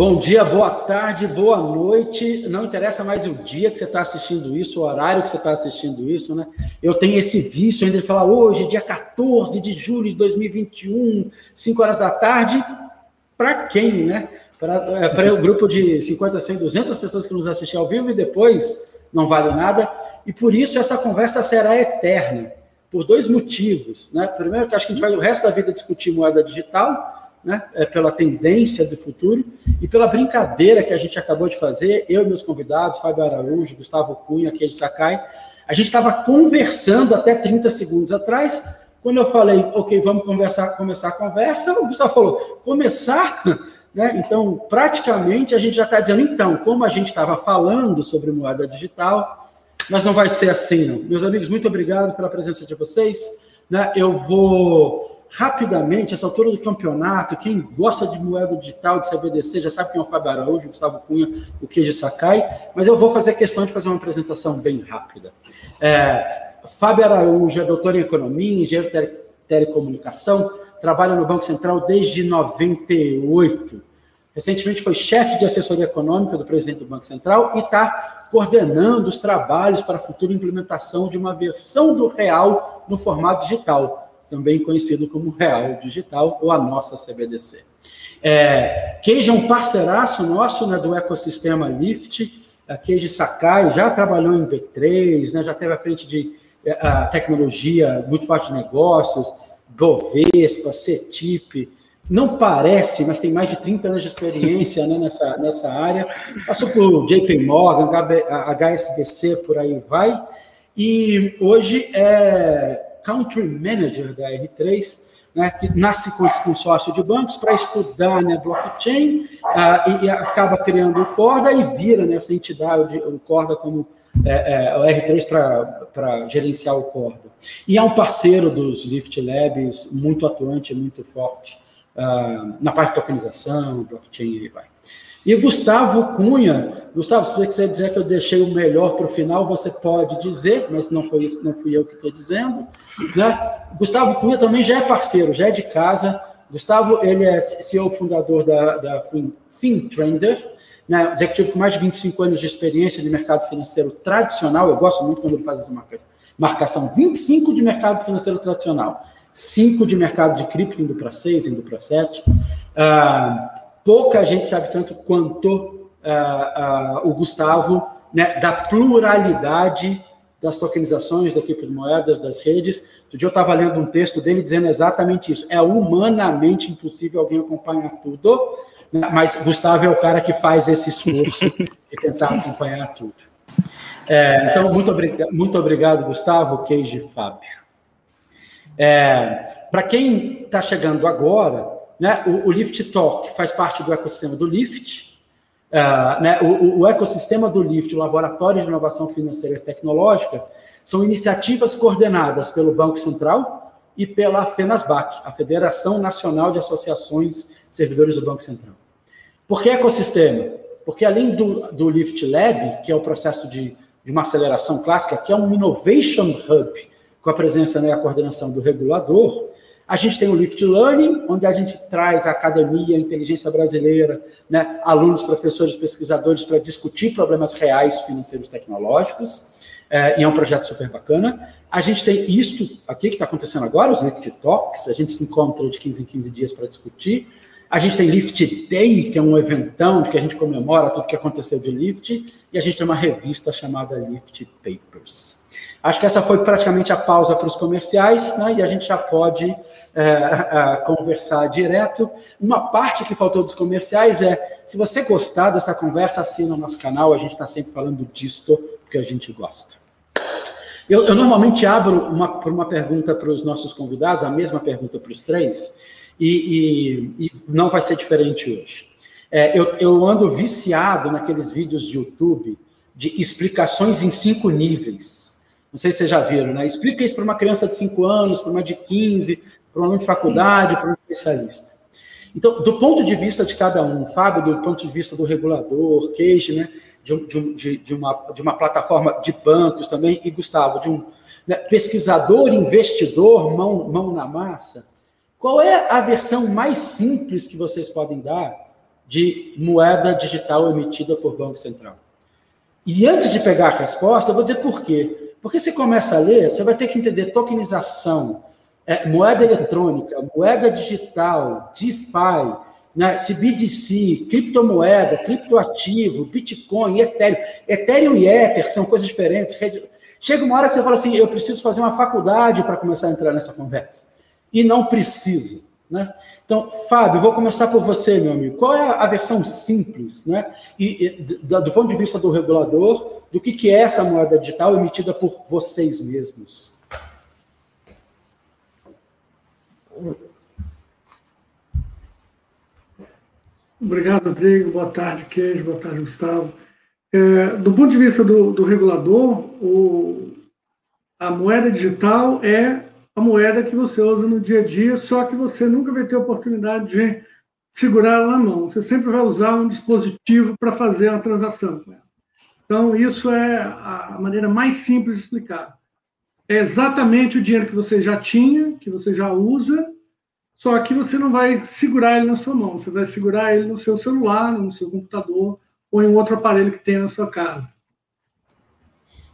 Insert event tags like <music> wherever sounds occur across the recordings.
Bom dia, boa tarde, boa noite. Não interessa mais o dia que você está assistindo isso, o horário que você está assistindo isso, né? Eu tenho esse vício ainda de falar hoje, dia 14 de julho de 2021, 5 horas da tarde. Para quem, né? Para é, o grupo de 50, 100, 200 pessoas que nos assistem ao vivo e depois não vale nada. E por isso essa conversa será eterna, por dois motivos. Né? Primeiro, que acho que a gente vai o resto da vida discutir moeda digital né, é pela tendência do futuro e pela brincadeira que a gente acabou de fazer, eu e meus convidados, Fábio Araújo, Gustavo Cunha, Keiji Sakai, a gente estava conversando até 30 segundos atrás, quando eu falei, ok, vamos conversar, começar a conversa, o Gustavo falou, começar? <laughs> Né? Então, praticamente, a gente já está dizendo, então, como a gente estava falando sobre moeda digital, mas não vai ser assim, não. Meus amigos, muito obrigado pela presença de vocês. Né? Eu vou rapidamente, essa altura do campeonato, quem gosta de moeda digital, de CBDC, já sabe quem é o Fábio Araújo, o Gustavo Cunha, o Queijo Sakai, mas eu vou fazer questão de fazer uma apresentação bem rápida. É, Fábio Araújo é doutor em Economia, engenheiro de telecomunicação, trabalha no Banco Central desde 98. Recentemente foi chefe de assessoria econômica do presidente do Banco Central e está coordenando os trabalhos para a futura implementação de uma versão do real no formato digital também conhecido como Real Digital, ou a nossa CBDC. É, Queijo é um parceiraço nosso né, do ecossistema Lift. A Queijo Sakai já trabalhou em B3, né, já teve à frente de é, a tecnologia muito forte de negócios, Bovespa, CETIP. Não parece, mas tem mais de 30 anos de experiência né, nessa, nessa área. Passou por JP Morgan, HSBC, por aí vai. E hoje é Country Manager da R3, né, que nasce com esse consórcio de bancos para estudar né, blockchain uh, e, e, acaba criando o Corda e vira né, entidade, o Corda como é, é, o R3 para gerenciar o Corda. E é um parceiro dos Lift Labs muito atuante, muito forte uh, na parte de tokenização, blockchain e vai. E Gustavo Cunha, Gustavo, se você quiser dizer que eu deixei o melhor para o final, você pode dizer, mas não foi isso, não fui eu que estou dizendo. Né? Gustavo Cunha também já é parceiro, já é de casa. Gustavo, ele é CEO fundador da, da FinTrender, né? executivo com mais de 25 anos de experiência de mercado financeiro tradicional. Eu gosto muito quando ele faz essa marcação. 25 de mercado financeiro tradicional, 5 de mercado de cripto, indo para 6, indo para 7. Uh, pouca gente sabe tanto quanto uh, uh, o Gustavo né, da pluralidade das tokenizações da criptomoedas, das redes. Outro dia eu estava lendo um texto dele dizendo exatamente isso. É humanamente impossível alguém acompanhar tudo, né, mas Gustavo é o cara que faz esse esforço <laughs> de tentar acompanhar tudo. É, então, muito, obrigado, muito obrigado, Gustavo, Keiji e Fábio. É, Para quem está chegando agora, né? O, o Lift Talk faz parte do ecossistema do Lift. Uh, né? o, o, ecossistema do Lift, o Laboratório de Inovação Financeira e Tecnológica, são iniciativas coordenadas pelo Banco Central e pela FENASBAC, a Federação Nacional de Associações Servidores do Banco Central. Por que ecossistema? Porque além do, do Lift Lab, que é o processo de, de uma aceleração clássica, que é um Innovation Hub, com a presença né, e a coordenação do regulador, a gente tem o Lift Learning, onde a gente traz a academia, a inteligência brasileira, né, alunos, professores, pesquisadores para discutir problemas reais financeiros tecnológicos, é, e é um projeto super bacana. A gente tem isto aqui que está acontecendo agora, os Lift Talks, a gente se encontra de 15 em 15 dias para discutir. A gente tem Lift Day, que é um eventão que a gente comemora tudo que aconteceu de Lift, e a gente tem uma revista chamada Lift Papers. Acho que essa foi praticamente a pausa para os comerciais, né? e a gente já pode é, é, conversar direto. Uma parte que faltou dos comerciais é: se você gostar dessa conversa, assina o nosso canal, a gente está sempre falando disto, porque a gente gosta. Eu, eu normalmente abro uma, uma pergunta para os nossos convidados, a mesma pergunta para os três, e, e, e não vai ser diferente hoje. É, eu, eu ando viciado naqueles vídeos de YouTube de explicações em cinco níveis. Não sei se vocês já viram, né? Explica isso para uma criança de 5 anos, para uma de 15, para um aluno de faculdade, para um especialista. Então, do ponto de vista de cada um, Fábio, do ponto de vista do regulador, Queijo, né, de, de, de, uma, de uma plataforma de bancos também, e Gustavo, de um né, pesquisador, investidor, mão, mão na massa, qual é a versão mais simples que vocês podem dar de moeda digital emitida por Banco Central. E antes de pegar a resposta, eu vou dizer por quê. Porque você começa a ler, você vai ter que entender tokenização, é, moeda eletrônica, moeda digital, DeFi, né, CBDC, criptomoeda, criptoativo, Bitcoin, Ethereum. Ethereum e Ether, são coisas diferentes. Chega uma hora que você fala assim, eu preciso fazer uma faculdade para começar a entrar nessa conversa. E não precisa. Né? Então, Fábio, vou começar por você, meu amigo. Qual é a versão simples, né? E, e do, do, ponto de vista do regulador, do que, que é essa moeda digital emitida por vocês mesmos? Obrigado, Rodrigo. Boa tarde, Queijo. Boa tarde, Gustavo. É, do ponto de vista do, do regulador, o, a moeda digital é a moeda que você usa no dia a dia, só que você nunca vai ter oportunidade de segurar ela na mão. Você sempre vai usar um dispositivo para fazer a transação com ela. Então, isso é a maneira mais simples de explicar. É exatamente o dinheiro que você já tinha, que você já usa, só que você não vai segurar ele na sua mão, você vai segurar ele no seu celular, no seu computador ou em outro aparelho que tenha na sua casa.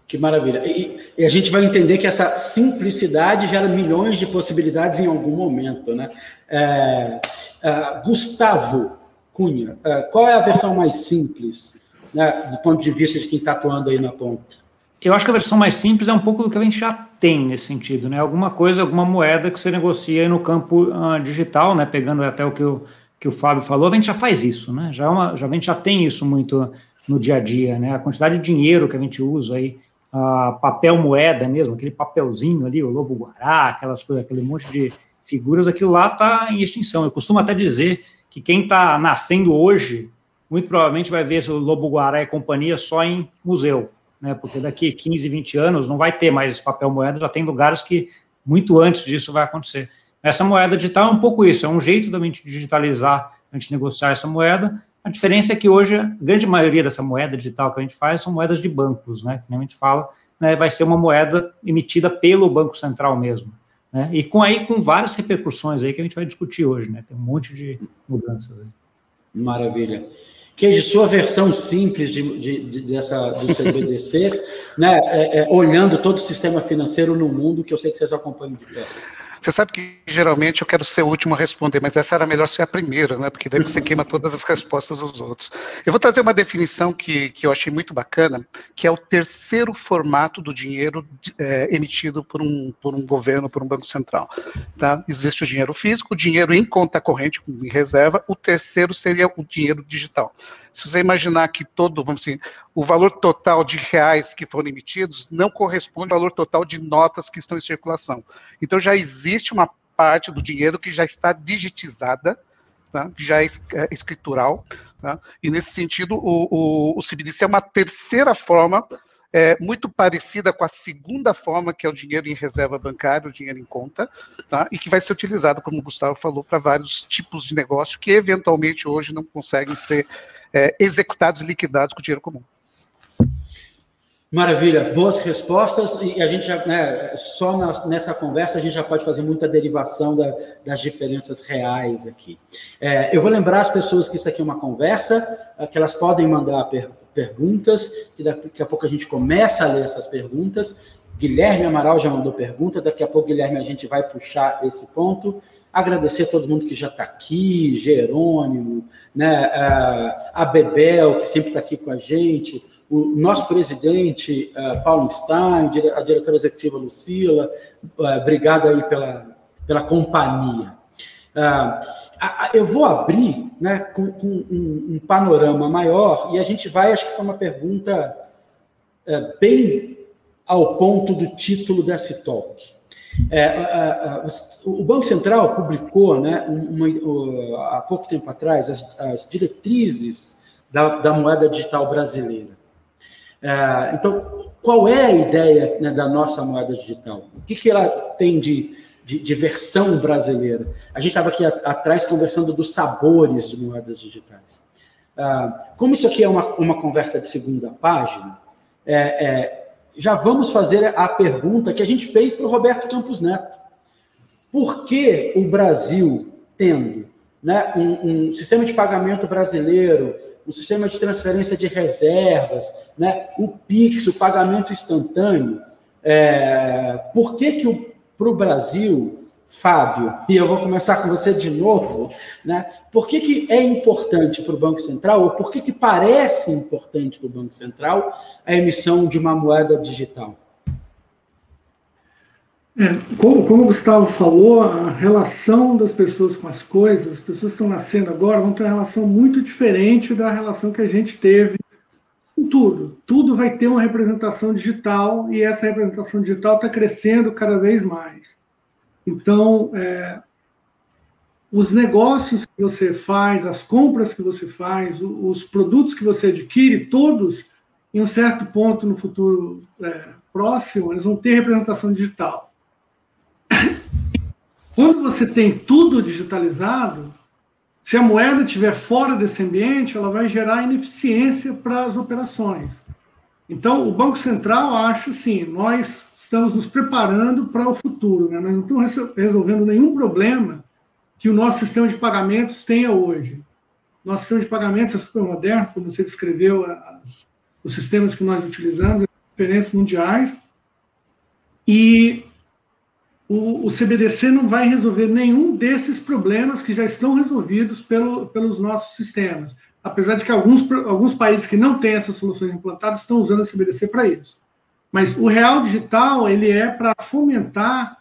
Que maravilha. E, e, a gente vai entender que essa simplicidade gera milhões de possibilidades em algum momento. Né? É, é, Gustavo Cunha, é, qual é a versão mais simples, né, do ponto de vista de quem está atuando aí na ponta? Eu acho que a versão mais simples é um pouco do que a gente já tem nesse sentido, né? Alguma coisa, alguma moeda que você negocia no campo uh, digital, né? Pegando até o que o, que o Fábio falou, a gente já faz isso, né? Já, é uma, já, a gente já tem isso muito no dia a dia, né? A quantidade de dinheiro que a gente usa aí uh, papel moeda mesmo, aquele papelzinho ali, o lobo guará, aquelas coisas, aquele monte de figuras, aquilo lá está em extinção. Eu costumo até dizer que quem está nascendo hoje, muito provavelmente vai ver o lobo guará e companhia só em museu, né? Porque daqui 15, 20 anos não vai ter mais papel moeda, já tem lugares que muito antes disso vai acontecer. Essa moeda digital é um pouco isso, é um jeito da gente digitalizar, a gente negociar essa moeda, a diferença é que hoje a grande maioria dessa moeda digital que a gente faz são moedas de bancos, né? Que a gente fala, né, vai ser uma moeda emitida pelo Banco Central mesmo. Né? E com aí com várias repercussões aí que a gente vai discutir hoje, né? Tem um monte de mudanças aí. Maravilha. Que sua versão simples de, de, de dessa dos CBDCs, né? É, é, olhando todo o sistema financeiro no mundo, que eu sei que vocês acompanham de perto. Você sabe que geralmente eu quero ser o último a responder, mas essa era melhor ser a primeira, né? Porque daí você queima todas as respostas dos outros. Eu vou trazer uma definição que, que eu achei muito bacana, que é o terceiro formato do dinheiro é, emitido por um, por um governo, por um banco central. Tá? Existe o dinheiro físico, o dinheiro em conta corrente, em reserva, o terceiro seria o dinheiro digital. Se você imaginar que todo, vamos dizer, o valor total de reais que foram emitidos não corresponde ao valor total de notas que estão em circulação. Então já existe uma parte do dinheiro que já está digitizada, tá? já é, é escritural, tá? e nesse sentido o, o, o CBDC é uma terceira forma é, muito parecida com a segunda forma, que é o dinheiro em reserva bancária, o dinheiro em conta, tá? e que vai ser utilizado, como o Gustavo falou, para vários tipos de negócio que eventualmente hoje não conseguem ser é, executados e liquidados com dinheiro comum. Maravilha, boas respostas e a gente já, né, só na, nessa conversa a gente já pode fazer muita derivação da, das diferenças reais aqui. É, eu vou lembrar as pessoas que isso aqui é uma conversa, é, que elas podem mandar per, perguntas, que daqui a pouco a gente começa a ler essas perguntas. Guilherme Amaral já mandou pergunta, daqui a pouco, Guilherme, a gente vai puxar esse ponto. Agradecer a todo mundo que já está aqui, Jerônimo, né, a Bebel, que sempre está aqui com a gente, o nosso presidente, Paulo Stein, a diretora executiva Lucila, obrigado aí pela, pela companhia. eu vou abrir né, com, com um, um, panorama maior e a gente vai, acho que, para uma pergunta bem ao ponto do título desse talk. É, o Banco Central publicou, né, uma, há pouco tempo atrás, as, as diretrizes da, da, moeda digital brasileira. É, então, qual é a ideia né, da nossa moeda digital? O que, que ela tem de, de, de versão brasileira? A gente estava aqui a, atrás conversando dos sabores de moedas digitais. É, como isso aqui é uma, uma conversa de segunda página, é, é já vamos fazer a pergunta que a gente fez para o Roberto Campos Neto. Por que o Brasil, tendo né, um, um, sistema de pagamento brasileiro, um sistema de transferência de reservas, né, o PIX, o pagamento instantâneo. É, por que que para o Brasil Fábio, e eu vou começar com você de novo, né? Por que, que é importante para o Banco Central, ou por que, que parece importante para o Banco Central a emissão de uma moeda digital? É, como, como, o Gustavo falou, a relação das pessoas com as coisas, as pessoas que estão nascendo agora vão ter uma relação muito diferente da relação que a gente teve com tudo. Tudo vai ter uma representação digital e essa representação digital está crescendo cada vez mais. Então, é, os negócios que você faz, as compras que você faz, os produtos que você adquire, todos, em um certo ponto no futuro é, próximo, eles vão ter representação digital. Quando você tem tudo digitalizado, se a moeda estiver fora desse ambiente, ela vai gerar ineficiência para as operações. Então, o Banco Central acha assim: nós estamos nos preparando para o futuro, né? nós não estamos resolvendo nenhum problema que o nosso sistema de pagamentos tenha hoje. Nosso sistema de pagamentos é super moderno, como você descreveu, as, os sistemas que nós utilizamos, referências mundiais, e o, o, CBDC não vai resolver nenhum desses problemas que já estão resolvidos pelo, pelos nossos sistemas apesar de que alguns, alguns países que não têm essas soluções implantadas estão usando a CBDC para isso. Mas o real digital ele é para fomentar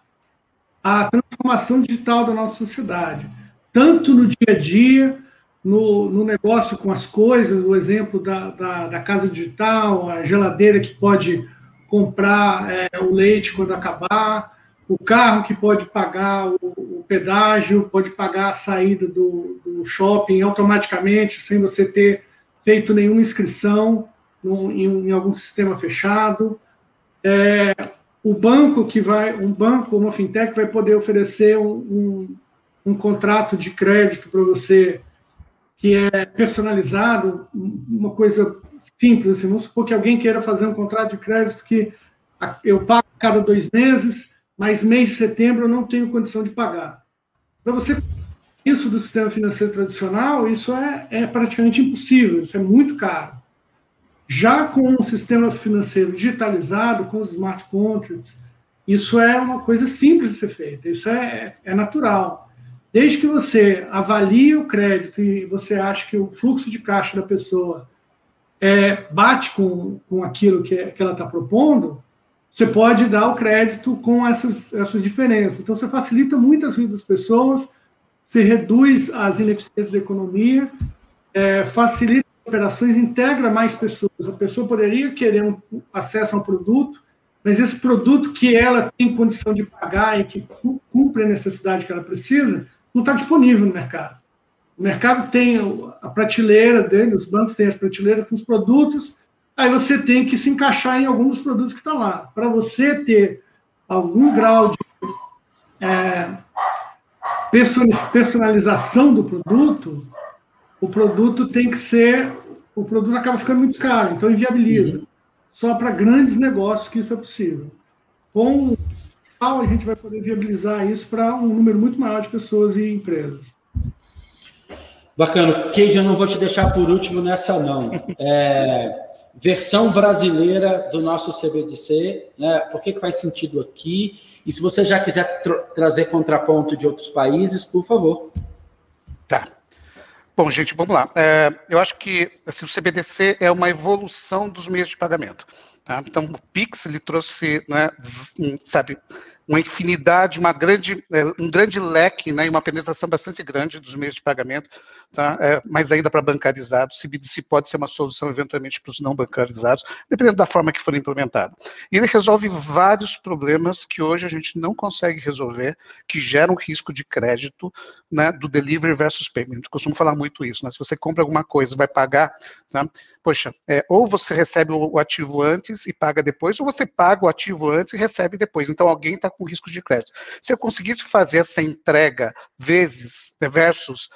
a transformação digital da nossa sociedade, tanto no dia a dia, no, no negócio com as coisas, o exemplo da, da, da, casa digital, a geladeira que pode comprar é, o leite quando acabar, o carro que pode pagar o, o pedágio, pode pagar a saída do, do, shopping automaticamente, sem você ter feito nenhuma inscrição num, em, em, algum sistema fechado. É, o banco que vai, um banco, uma fintech vai poder oferecer um, um, um contrato de crédito para você que é personalizado, uma coisa simples, assim, vamos supor que alguém queira fazer um contrato de crédito que eu pago cada dois meses, mas mês de setembro eu não tenho condição de pagar. Para você isso do sistema financeiro tradicional, isso é, é praticamente impossível, isso é muito caro. Já com um sistema financeiro digitalizado, com os smart contracts, isso é uma coisa simples de ser feita, isso é, é natural. Desde que você avalie o crédito e você acha que o fluxo de caixa da pessoa é, bate com, com aquilo que, que ela está propondo, você pode dar o crédito com essas, essas diferenças. Então, você facilita muito as vidas das pessoas, você reduz as ineficiências da economia, é, facilita operações, integra mais pessoas. A pessoa poderia querer um acesso a um produto, mas esse produto que ela tem condição de pagar e que cumpre a necessidade que ela precisa, não está disponível no mercado. O mercado tem a prateleira dele, os bancos têm as prateleiras com os produtos, aí você tem que se encaixar em algum dos produtos que está lá. Para você ter algum grau de é, personalização do produto, o produto tem que ser. O produto acaba ficando muito caro, então inviabiliza. Uhum. Só para grandes negócios que isso é possível. Com o a gente vai poder viabilizar isso para um número muito maior de pessoas e empresas. Bacana. Queijo, eu não vou te deixar por último nessa, não. É, versão brasileira do nosso CBDC, né? por que, que faz sentido aqui? E se você já quiser tra trazer contraponto de outros países, por favor. Tá. Bom, gente, vamos lá. É, eu acho que assim, o CBDC é uma evolução dos meios de pagamento. Tá? Então, o Pix ele trouxe, né, sabe, uma infinidade, uma grande, é, um grande leque, né, e uma penetração bastante grande dos meios de pagamento, tá, é, mas ainda para bancarizados, CBDC pode ser uma solução eventualmente para os não bancarizados, dependendo da forma que for implementado. E ele resolve vários problemas que hoje a gente não consegue resolver, que geram risco de crédito, né, do delivery versus payment. Eu costumo falar muito isso, né, se você compra alguma coisa, vai pagar, tá, poxa, é, ou você recebe o ativo antes e paga depois, ou você paga o ativo antes e recebe depois. Então alguém está com risco de crédito. Se eu conseguisse fazer essa entrega vezes versus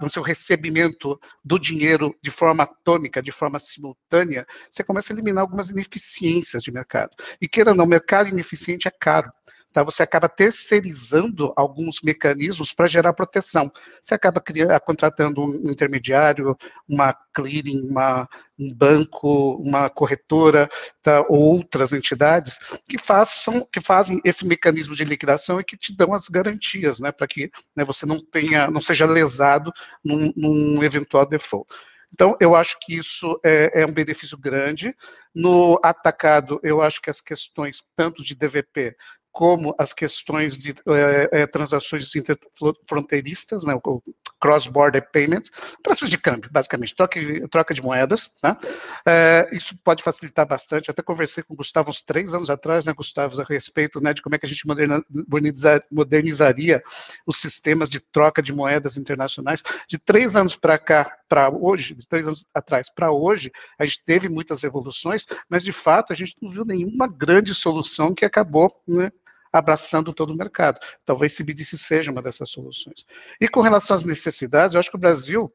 no seu recebimento do dinheiro de forma atômica, de forma simultânea, você começa a eliminar algumas ineficiências de mercado. E queira ou não, mercado ineficiente é caro. Tá? Você acaba terceirizando alguns mecanismos para gerar proteção. Você acaba criando, contratando um intermediário, uma clearing, uma, um banco, uma corretora, tá? ou outras entidades que façam, que fazem esse mecanismo de liquidação e que te dão as garantias, né, para que né, você não tenha, não seja lesado num, num eventual default. Então, eu acho que isso é, é, um benefício grande. No atacado, eu acho que as questões, tanto de DVP como as questões de é, transações interfronteiristas, né, o cross-border payment, preços de câmbio, basicamente, troca, troca de moedas. Né? É, isso pode facilitar bastante. Até conversei com o Gustavo uns três anos atrás, né, Gustavo, a respeito né, de como é que a gente modernizar, modernizaria os sistemas de troca de moedas internacionais. De três anos para cá, para hoje, de três anos atrás para hoje, a gente teve muitas evoluções, mas de fato a gente não viu nenhuma grande solução que acabou né, abraçando todo o mercado. Talvez CBDC seja uma dessas soluções. E com relação às necessidades, eu acho que o Brasil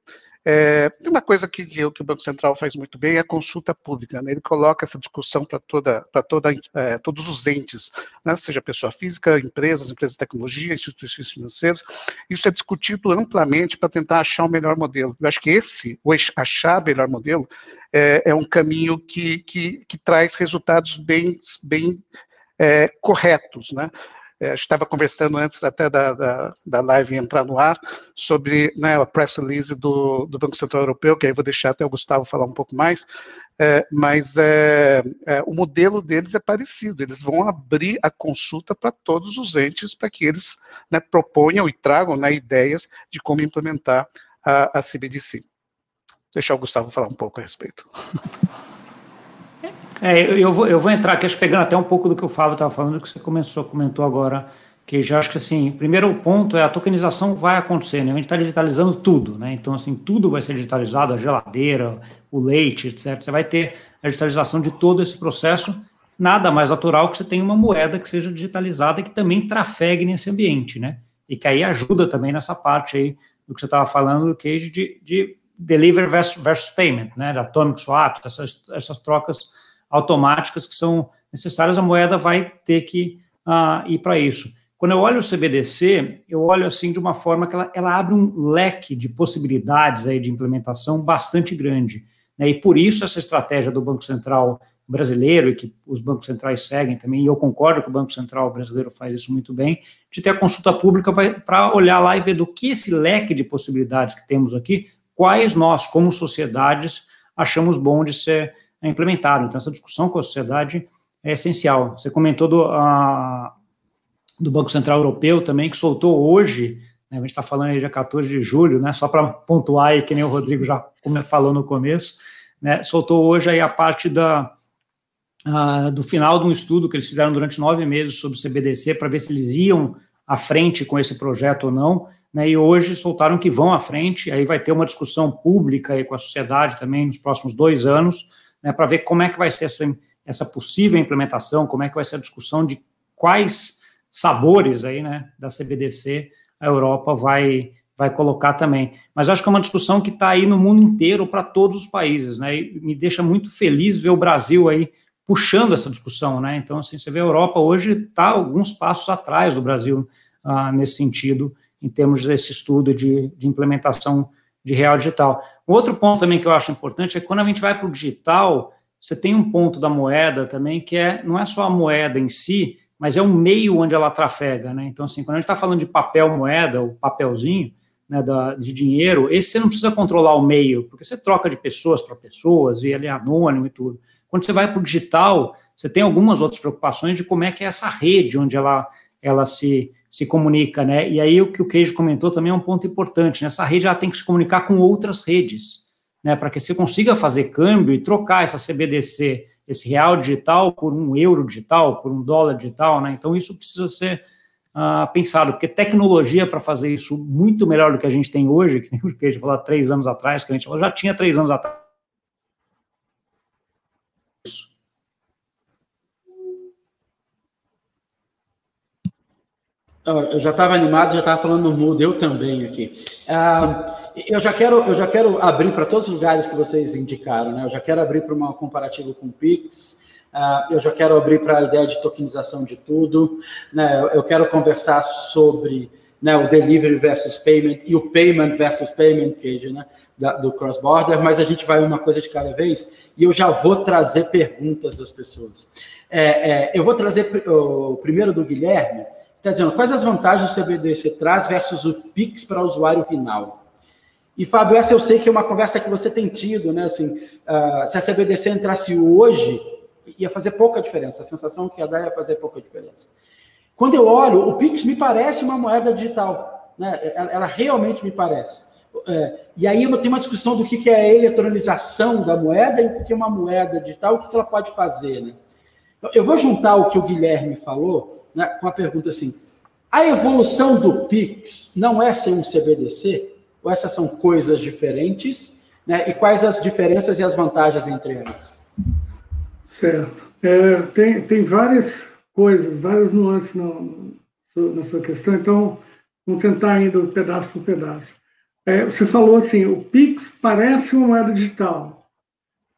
é, tem uma coisa que, que, o Banco Central faz muito bem, é a consulta pública. Né? Ele coloca essa discussão para toda, para toda, é, todos os entes, né? seja pessoa física, empresas, empresas de tecnologia, instituições financeiras. Isso é discutido amplamente para tentar achar o melhor modelo. Eu acho que esse, o achar o melhor modelo, é, é um caminho que, que, que, traz resultados bem, bem é, corretos, né? É, estava conversando antes até da, da, da, live entrar no ar sobre né, a press release do, do, Banco Central Europeu, que aí vou deixar até o Gustavo falar um pouco mais, é, mas é, é o modelo deles é parecido, eles vão abrir a consulta para todos os entes para que eles né, proponham e tragam né, ideias de como implementar a, a CBDC. Deixar o Gustavo falar um pouco a respeito. <laughs> É, eu, vou, eu vou entrar aqui, acho pegando até um pouco do que o Fábio estava falando, que você começou, comentou agora, que já acho que assim, primeiro ponto é a tokenização vai acontecer, né? A gente está digitalizando tudo, né? Então, assim, tudo vai ser digitalizado, a geladeira, o leite, etc. Você vai ter a digitalização de todo esse processo, nada mais natural que você tenha uma moeda que seja digitalizada e que também trafegue nesse ambiente, né? E que aí ajuda também nessa parte aí do que você estava falando, do case de, de deliver versus, versus payment, né? Da atomic swap, essas, essas trocas automáticas que são necessárias, a moeda vai ter que uh, ir para isso. Quando eu olho o CBDC, eu olho assim de uma forma que ela, ela abre um leque de possibilidades aí de implementação bastante grande. Né? E por isso essa estratégia do Banco Central brasileiro, e que os bancos centrais seguem também, e eu concordo que o Banco Central brasileiro faz isso muito bem, de ter a consulta pública para olhar lá e ver do que esse leque de possibilidades que temos aqui, quais nós, como sociedades, achamos bom de ser é implementado. Então, essa discussão com a sociedade é essencial. Você comentou do, a, do Banco Central Europeu também, que soltou hoje, né, a gente está falando aí dia 14 de julho, né, só para pontuar aí, que nem o Rodrigo já falou no começo, né, soltou hoje aí a parte da, a, do final de um estudo que eles fizeram durante nove meses sobre o CBDC, para ver se eles iam à frente com esse projeto ou não, né, e hoje soltaram que vão à frente, aí vai ter uma discussão pública aí com a sociedade também nos próximos dois anos, né, para ver como é que vai ser essa, essa possível implementação, como é que vai ser a discussão de quais sabores aí, né, da CBDC a Europa vai vai colocar também. Mas acho que é uma discussão que está aí no mundo inteiro para todos os países, né? E me deixa muito feliz ver o Brasil aí puxando essa discussão, né? Então, assim, você vê a Europa hoje está alguns passos atrás do Brasil ah, nesse sentido, em termos desse estudo de, de implementação de real digital. Um outro ponto também que eu acho importante é que quando a gente vai para o digital, você tem um ponto da moeda também que é não é só a moeda em si, mas é o meio onde ela trafega, né? Então, assim, quando a gente está falando de papel moeda, o papelzinho né, da, de dinheiro, esse você não precisa controlar o meio, porque você troca de pessoas para pessoas e ele é anônimo e tudo. Quando você vai para o digital, você tem algumas outras preocupações de como é que é essa rede onde ela, ela se se comunica, né? E aí o que o Queijo comentou também é um ponto importante. Né? rede ela tem que se comunicar com outras redes, né? Para que você consiga fazer câmbio e trocar essa CBDC, esse real digital por um euro digital, por um dólar digital, né? Então isso precisa ser uh, pensado, porque tecnologia para fazer isso muito melhor do que a gente tem hoje, que nem o Queijo falou três anos atrás, que a gente falou, já tinha três anos atrás Eu já estava animado, já estava falando mudo, eu também aqui. Uh, eu, já quero, eu já quero abrir para todos os lugares que vocês indicaram, né? Eu já quero abrir para uma comparativa com o Pix, Uh, eu já quero abrir para a ideia de tokenização de tudo. Né? Eu quero conversar sobre né, o delivery versus payment e o payment versus payment, Cage, né, da, do cross-border, mas a gente vai uma coisa de cada vez e eu já vou trazer perguntas das pessoas. É, é, eu vou trazer o primeiro do Guilherme, está dizendo quais as vantagens o CBDC traz versus o Pix para o usuário final. E, Fábio, essa eu sei que é uma conversa que você tem tido, né? Assim, uh, se a CBDC entrasse hoje, ia fazer pouca diferença. A sensação que ia dar ia fazer pouca diferença. Quando eu olho, o Pix me parece uma moeda digital. Né? Ela, ela realmente me parece. É, e aí tenho uma discussão do que, que é a eletronização da moeda e o que, que é uma moeda digital, o que, que ela pode fazer. Né? Eu vou juntar o que o Guilherme falou né, com a pergunta assim: a evolução do Pix não é ser um CBDC? Ou essas são coisas diferentes? Né? E quais as diferenças e as vantagens entre elas? Certo. É, tem, tem várias coisas, várias nuances na, na sua questão, então vamos tentar indo pedaço por pedaço. É, você falou assim, o Pix parece uma moeda digital.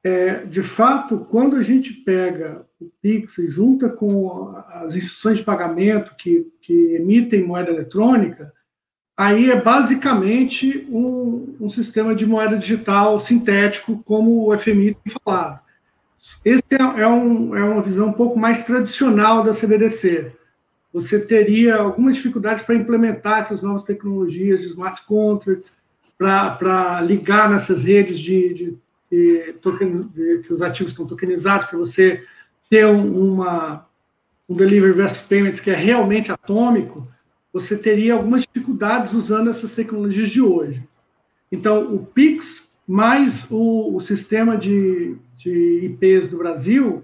É, de fato, quando a gente pega o Pix junta com as instituições de pagamento que, que emitem moeda eletrônica, aí é basicamente um, um, sistema de moeda digital sintético, como o FMI tem falado. Esse é, é, um, é uma visão um pouco mais tradicional da CBDC. Você teria algumas dificuldades para implementar essas novas tecnologias de smart contracts, para ligar nessas redes de, de, de, de, que os ativos estão tokenizados, para você ter uma, um delivery versus payments que é realmente atômico, você teria algumas dificuldades usando essas tecnologias de hoje. Então, o Pix mais o, o sistema de, de IPs do Brasil,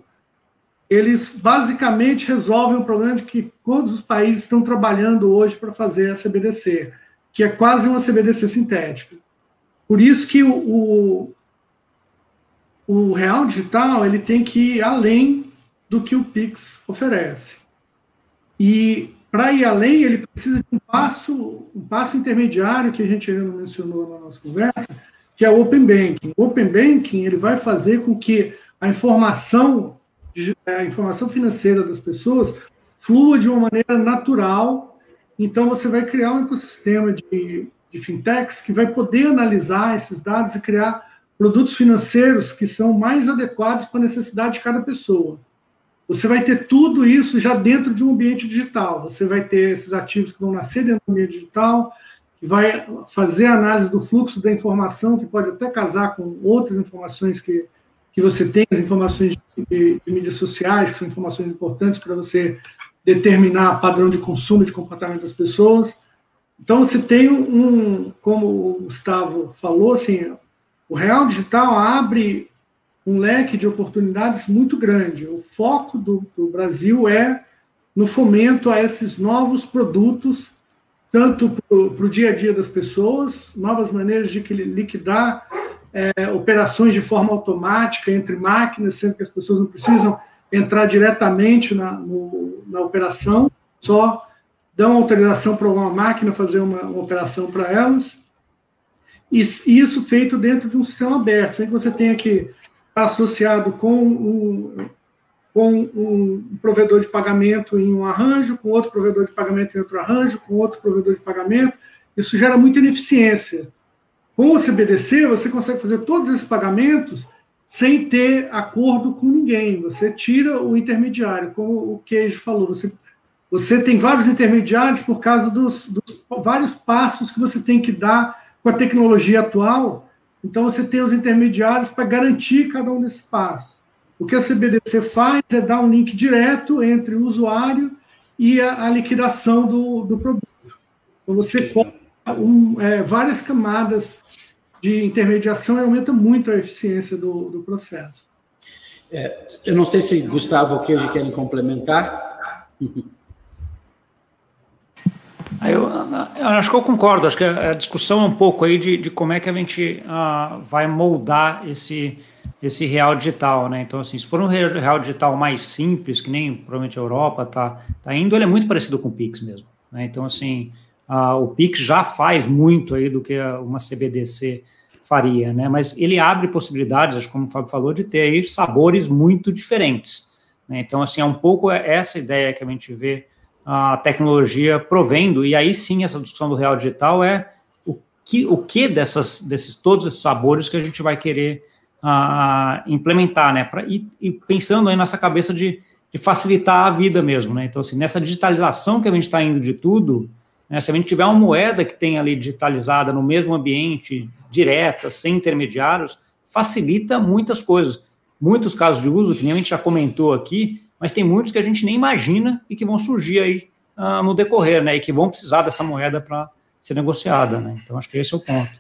eles basicamente resolvem o problema de que todos os países estão trabalhando hoje para fazer a CBDC, que é quase uma CBDC sintética. Por isso que o, o, o real digital ele tem que ir além do que o Pix oferece. E para ir além, ele precisa de um passo, um passo intermediário que a gente ainda não mencionou na nossa conversa, que é o Open Banking. O Open Banking ele vai fazer com que a informação, a informação financeira das pessoas flua de uma maneira natural. Então, você vai criar um ecossistema de, de fintechs que vai poder analisar esses dados e criar produtos financeiros que são mais adequados para a necessidade de cada pessoa. Você vai ter tudo isso já dentro de um ambiente digital. Você vai ter esses ativos que vão nascer dentro do ambiente digital, que vai fazer análise do fluxo da informação, que pode até casar com outras informações que, que você tem, as informações de, de, mídias sociais, que são informações importantes para você determinar padrão de consumo de comportamento das pessoas. Então, você tem um, como o Gustavo falou, assim, o real digital abre um leque de oportunidades muito grande. O foco do, do Brasil é no fomento a esses novos produtos tanto para o dia a dia das pessoas, novas maneiras de liquidar é, operações de forma automática entre máquinas, sendo que as pessoas não precisam entrar diretamente na, no, na operação, só dão autorização para uma máquina fazer uma, uma operação para elas. E, isso feito dentro de um sistema aberto, sem que você tenha que associado com um, com um provedor de pagamento em um arranjo, com outro provedor de pagamento em outro arranjo, com outro provedor de pagamento. Isso gera muita ineficiência. Com o CBDC, você consegue fazer todos esses pagamentos sem ter acordo com ninguém. Você tira o intermediário, como o Queijo falou. Você, você tem vários intermediários por causa dos, dos vários passos que você tem que dar com a tecnologia atual. Então, você tem os intermediários para garantir cada um desses passos. O que a CBDC faz é dar um link direto entre o usuário e a, a liquidação do, do produto. Então, você coloca um, é, várias camadas de intermediação e aumenta muito a eficiência do, do processo. É, eu não sei se Gustavo ou Queijo querem complementar. <laughs> Eu, eu, acho que eu concordo. Acho que a discussão é um pouco aí de, de como é que a gente uh, vai moldar esse, esse real digital, né? Então, assim, se for um real digital mais simples, que nem provavelmente a Europa tá, tá indo, ele é muito parecido com o Pix mesmo, né? Então, assim, a, o Pix já faz muito aí do que uma CBDC faria, né? Mas ele abre possibilidades, acho como o Fábio falou, de ter aí sabores muito diferentes, Né? Então, assim, é um pouco essa ideia que a gente vê a tecnologia provendo, e aí sim essa discussão do real digital é o que, o que dessas, desses todos esses sabores que a gente vai querer uh, implementar, né? Pra, e, e, pensando aí nessa cabeça de, de, facilitar a vida mesmo, né? Então, assim, nessa digitalização que a gente está indo de tudo, né, se a gente tiver uma moeda que tem ali digitalizada no mesmo ambiente, direta, sem intermediários, facilita muitas coisas. Muitos casos de uso, que nem a gente já comentou aqui, mas tem muitos que a gente nem imagina e que vão surgir aí uh, no decorrer, né? E que vão precisar dessa moeda para ser negociada, né? Então, acho que esse é o ponto.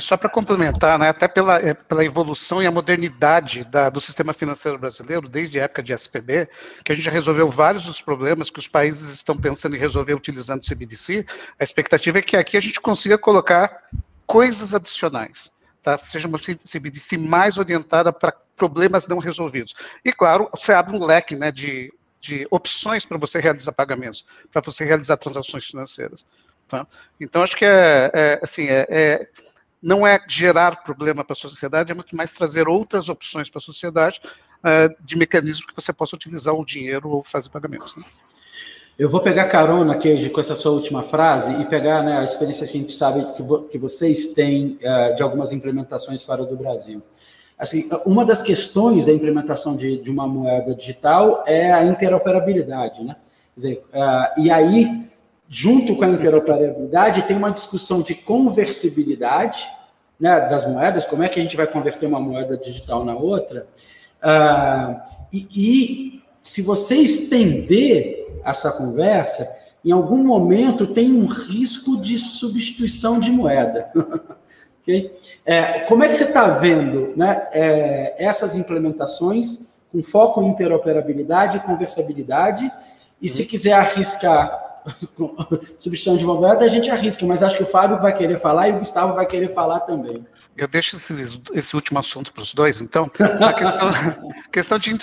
só para complementar, né, até pela, é, pela evolução e a modernidade da, do sistema financeiro brasileiro, desde a época de SPB, que a gente já resolveu vários dos problemas que os países estão pensando em resolver utilizando o CBDC, a expectativa é que aqui a gente consiga colocar coisas adicionais tá? seja uma CBDC mais orientada para problemas não resolvidos. E, claro, você abre um leque né, de, de opções para você realizar pagamentos, para você realizar transações financeiras. Tá? Então, acho que é, é assim, é, é, não é gerar problema para a sociedade, é muito mais trazer outras opções para a sociedade é, de mecanismos que você possa utilizar o dinheiro ou fazer pagamentos. Né? Eu vou pegar carona, Keiji, com essa sua última frase e pegar né, a experiência que a gente sabe que, vo que vocês têm uh, de algumas implementações fora do Brasil. Assim, uma das questões da implementação de, de uma moeda digital é a interoperabilidade, né? Dizer, uh, e aí, junto com a interoperabilidade, tem uma discussão de conversibilidade né, das moedas, como é que a gente vai converter uma moeda digital na outra, uh, e, e se você estender essa conversa, em algum momento tem um risco de substituição de moeda. <laughs> okay? é, como é que você está vendo né, é, essas implementações com foco em interoperabilidade e conversabilidade? E se quiser arriscar <laughs> substituição de moeda, a gente arrisca, mas acho que o Fábio vai querer falar e o Gustavo vai querer falar também. Eu deixo esse, esse último assunto para os dois, então. A questão, <laughs> questão de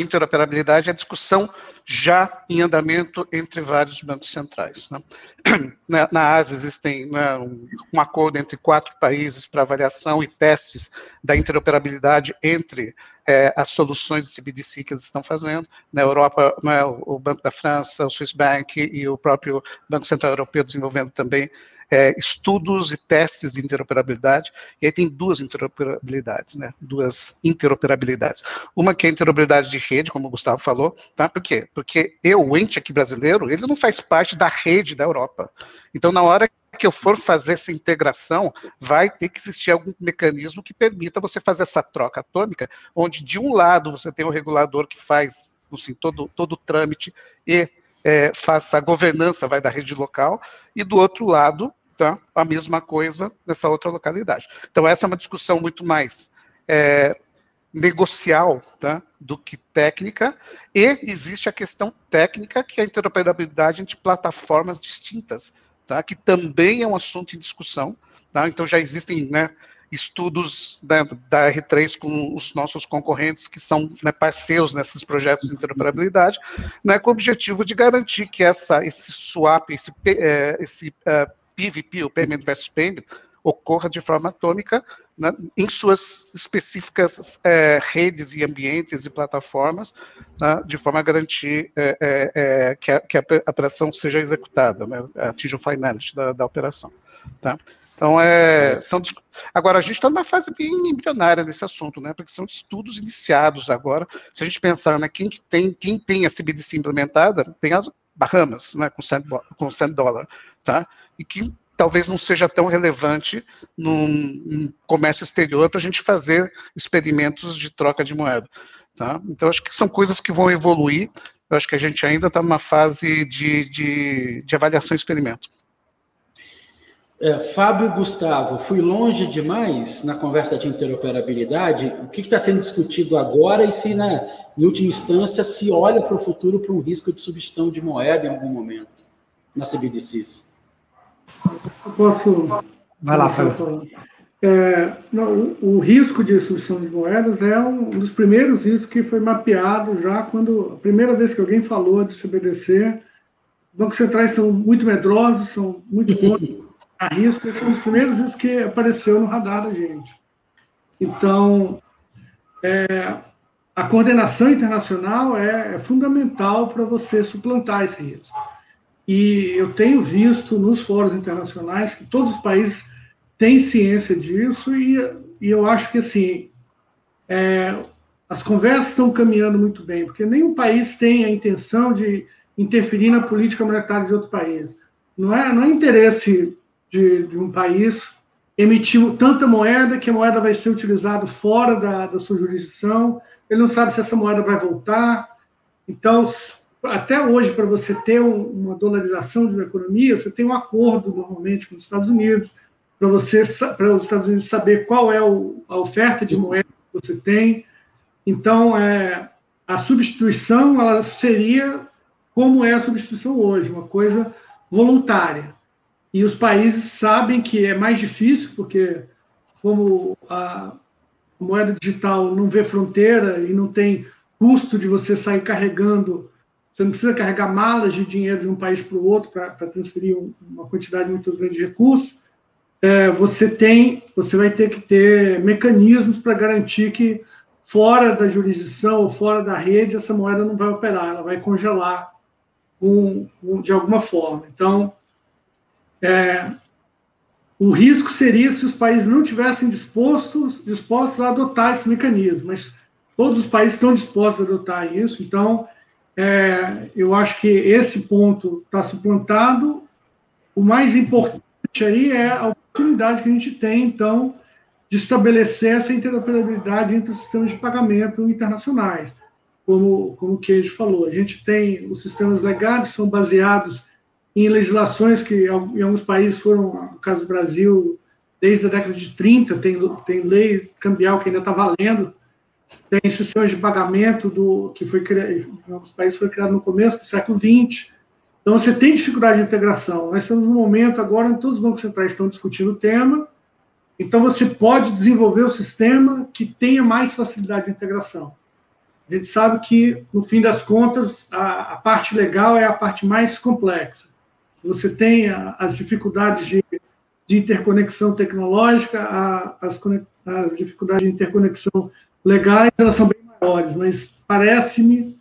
interoperabilidade é a discussão já em andamento entre vários bancos centrais. Né? <clears throat> Na, na, Ásia existem né, um, um, acordo entre quatro países para avaliação e testes da interoperabilidade entre é, as soluções de CBDC que eles estão fazendo. Na Europa, né, o Banco da França, o Swiss Bank e o próprio Banco Central Europeu desenvolvendo também é, estudos e testes de interoperabilidade, e aí tem duas interoperabilidades, né? Duas interoperabilidades. Uma que é a interoperabilidade de rede, como o Gustavo falou, tá? Por quê? Porque eu, o ente aqui brasileiro, ele não faz parte da rede da Europa. Então, na hora que eu for fazer essa integração, vai ter que existir algum mecanismo que permita você fazer essa troca atômica, onde de um lado você tem o regulador que faz assim, todo, todo o trâmite e é, faz a governança vai da rede local, e do outro lado tá? a mesma coisa nessa outra localidade. Então, essa é uma discussão muito mais é, negocial tá? do que técnica, e existe a questão técnica, que é a interoperabilidade entre plataformas distintas, tá? que também é um assunto em discussão. Tá? Então, já existem né, estudos né, da R3 com os nossos concorrentes, que são né, parceiros nesses projetos de interoperabilidade, né, com o objetivo de garantir que essa, esse swap, esse, é, esse uh, PVP, o Payment versus Payment, ocorra de forma atômica né, em suas específicas é, redes e ambientes e plataformas, né, de forma a garantir é, é, é que, a, que, a, operação seja executada, né, atinja o finality da, da operação. Tá? Então, é, são, agora, a gente está numa fase bem embrionária nesse assunto, né, porque são estudos iniciados agora. Se a gente pensar, né, quem, que tem, quem tem a CBDC implementada, tem as Bahamas, né, com 100, com 100 dólares, tá? E que talvez não seja tão relevante no comércio exterior para a gente fazer experimentos de troca de moeda. Tá? Então, acho que são coisas que vão evoluir. Eu acho que a gente ainda está numa fase de, de, de avaliação e experimento. É, Fábio e Gustavo, fui longe demais na conversa de interoperabilidade. O que está sendo discutido agora e se, né, em última instância, se olha para o futuro para um risco de substituição de moeda em algum momento na CBDCs? Eu posso. Vai lá, Fábio. É, não, o, o, risco de substituição de moedas é um dos primeiros riscos que foi mapeado já quando a primeira vez que alguém falou de CBDC. Bancos centrais são muito medrosos, são muito bons <laughs> a risco, esses são os primeiros riscos que apareceu no radar da gente. Então, é, a coordenação internacional é, é fundamental para você suplantar esse risco. E eu tenho visto nos fóruns internacionais que todos os países têm ciência disso e, e eu acho que assim é, as conversas estão caminhando muito bem, porque nenhum país tem a intenção de interferir na política monetária de outro país. Não é, não é interesse de, de um país emitir tanta moeda que a moeda vai ser utilizada fora da, da sua jurisdição, ele não sabe se essa moeda vai voltar. Então, até hoje, para você ter uma dolarização de uma economia, você tem um acordo normalmente com os Estados Unidos, para você para os Estados Unidos saber qual é a oferta de moeda que você tem. Então, é, a substituição ela seria como é a substituição hoje, uma coisa voluntária. E os países sabem que é mais difícil, porque como a moeda digital não vê fronteira e não tem custo de você sair carregando, você não precisa carregar malas de dinheiro de um país para o outro para transferir uma quantidade muito grande de recursos, é, você tem, você vai ter que ter mecanismos para garantir que fora da jurisdição ou fora da rede essa moeda não vai operar, ela vai congelar um, um, de alguma forma. Então, é, o risco seria se os países não tivessem dispostos, dispostos a adotar esse mecanismo, mas todos os países estão dispostos a adotar isso, então é, eu acho que esse ponto está suplantado. O mais importante aí é a oportunidade que a gente tem, então, de estabelecer essa interoperabilidade entre os sistemas de pagamento internacionais. Como, como o Keiji falou, a gente tem os sistemas legais, são baseados em legislações que em alguns países foram, no caso do Brasil, desde a década de 30, tem, tem lei cambial que ainda está valendo, tem sistemas de pagamento do que foi criado, em alguns países foi criado no começo do século XX. Então, você tem dificuldade de integração. Nós estamos num momento agora em todos os bancos centrais estão discutindo o tema, então você pode desenvolver o um sistema que tenha mais facilidade de integração. A gente sabe que, no fim das contas, a, a parte legal é a parte mais complexa você tem as dificuldades de, de interconexão tecnológica, a, as, as dificuldades de interconexão legais, elas são bem maiores, mas parece-me,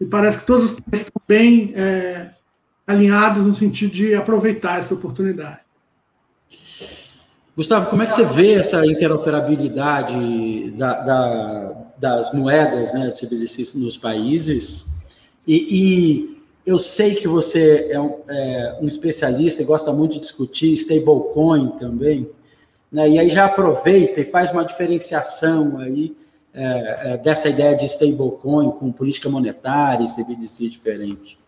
e parece que todos os países estão bem é, alinhados no sentido de aproveitar essa oportunidade. Gustavo, como é que você vê essa interoperabilidade da, da, das moedas né, de CBDC nos países? E, e eu sei que você é um, é um, especialista e gosta muito de discutir stablecoin também, né? e aí já aproveita e faz uma diferenciação aí é, é, dessa ideia de stablecoin com política monetária e CBDC diferente.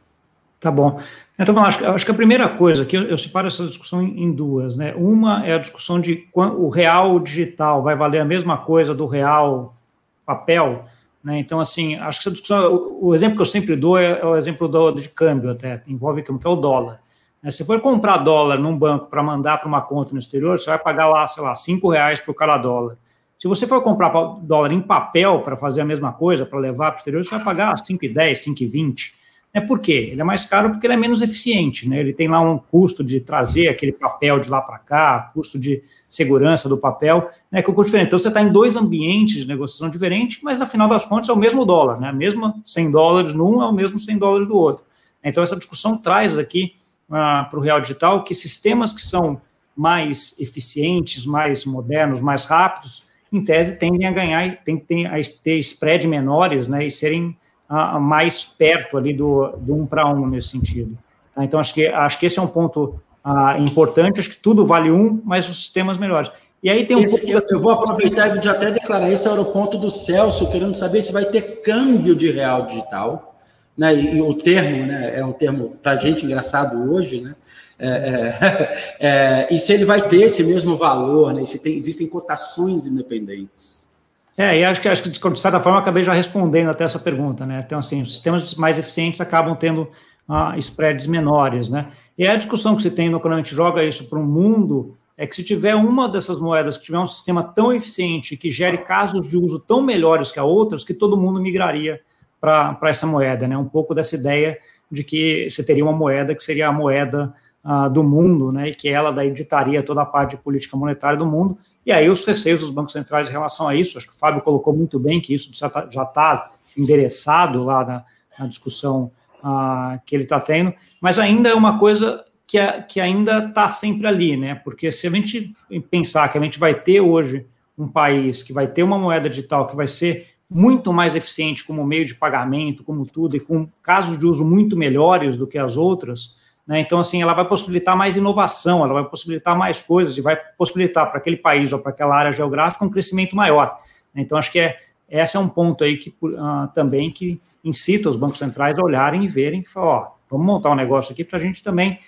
Tá bom. Então, acho, acho que a primeira coisa que eu, eu separo essa discussão em, em, duas, né? Uma é a discussão de o real digital vai valer a mesma coisa do real papel, né? Então, assim, acho que essa discussão, o, o, exemplo que eu sempre dou é, é o exemplo do, de câmbio, até, envolve câmbio, que é o dólar. Né? Se for comprar dólar num banco para mandar para uma conta no exterior, você vai pagar lá, sei lá, cinco reais por cada dólar. Se você for comprar dólar em papel para fazer a mesma coisa, para levar para o exterior, você vai pagar 5,10, 5,20. É por quê? Ele é mais caro porque ele é menos eficiente, né? Ele tem lá um custo de trazer aquele papel de lá para cá, custo de segurança do papel, né? Que é o custo diferente. Então você está em dois ambientes de negociação diferentes, mas no final das contas é o mesmo dólar, né? Mesmo 100 dólares num é o mesmo 100 dólares do outro. Então essa discussão traz aqui ah, para o real digital que sistemas que são mais eficientes, mais modernos, mais rápidos, em tese tendem a ganhar, ter, a ter spread menores, né? E serem mais perto ali do, do um para um nesse sentido. Tá? Então, acho que, acho que esse é um ponto uh, importante, acho que tudo vale um, mas os sistemas melhores. E aí tem um esse, pouco... eu, eu, vou aproveitar e até declarar, esse era o ponto do Celso, querendo saber se vai ter câmbio de real digital, né? E, e o termo, né? É um termo para gente engraçado hoje, né? É, é, <laughs> é, e se ele vai ter esse mesmo valor, né? Se tem, existem cotações independentes. É, e acho que, acho que de certa forma acabei já respondendo até essa pergunta, né? Então, assim, os sistemas mais eficientes acabam tendo uh, spreads menores, né? E a discussão que se tem no, quando a gente joga isso para o mundo é que se tiver uma dessas moedas que tiver um sistema tão eficiente que gere casos de uso tão melhores que a outras, que todo mundo migraria para essa moeda, né? Um pouco dessa ideia de que você teria uma moeda que seria a moeda uh, do mundo, né, e que ela daí ditaria toda a parte de política monetária do mundo, e aí os receios dos bancos centrais em relação a isso, acho que o Fábio colocou muito bem que isso já está tá endereçado lá na, na discussão uh, que ele está tendo, mas ainda é uma coisa que, é, que ainda está sempre ali, né, porque se a gente pensar que a gente vai ter hoje um país que vai ter uma moeda digital que vai ser muito mais eficiente como meio de pagamento, como tudo, e com casos de uso muito melhores do que as outras, né? Então, assim, ela vai possibilitar mais inovação, ela vai possibilitar mais coisas e vai possibilitar para aquele país ou para aquela área geográfica um crescimento maior. Né? Então, acho que é, esse é um ponto aí que uh, também que incita os bancos centrais a olharem e verem que ó, vamos montar um negócio aqui para a gente também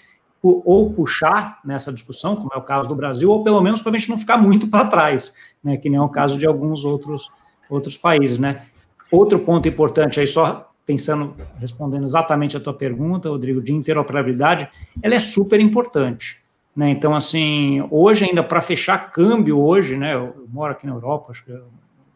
ou puxar nessa discussão, como é o caso do Brasil, ou pelo menos para a gente não ficar muito para trás, né, que nem é o caso de alguns outros, outros países. Né. Outro ponto importante aí, só pensando, respondendo exatamente a tua pergunta, Rodrigo, de interoperabilidade, ela é super importante. Né? Então, assim, hoje ainda para fechar câmbio, hoje, né, eu moro aqui na Europa, acho que a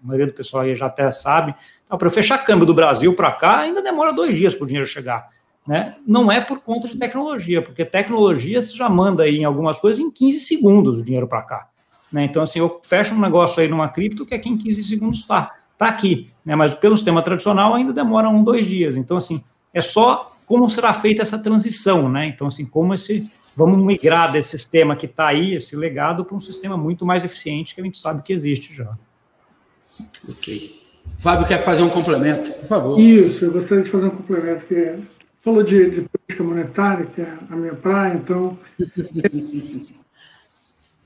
maioria do pessoal aí já até sabe, então, para fechar câmbio do Brasil para cá, ainda demora dois dias para o dinheiro chegar. Né? Não é por conta de tecnologia, porque tecnologia você já manda aí em algumas coisas em 15 segundos o dinheiro para cá. Né? Então, assim, eu fecho um negócio aí numa cripto que aqui em 15 segundos está está aqui, né? Mas pelo sistema tradicional ainda demora um, dois dias. Então, assim, é só como será feita essa transição, né? Então, assim, como esse vamos migrar desse sistema que está aí, esse legado, para um sistema muito mais eficiente que a gente sabe que existe já. Ok. Fábio quer fazer um complemento, por favor. Isso, eu gostaria de fazer um complemento que falou de, de política monetária, que é a minha praia, então <laughs>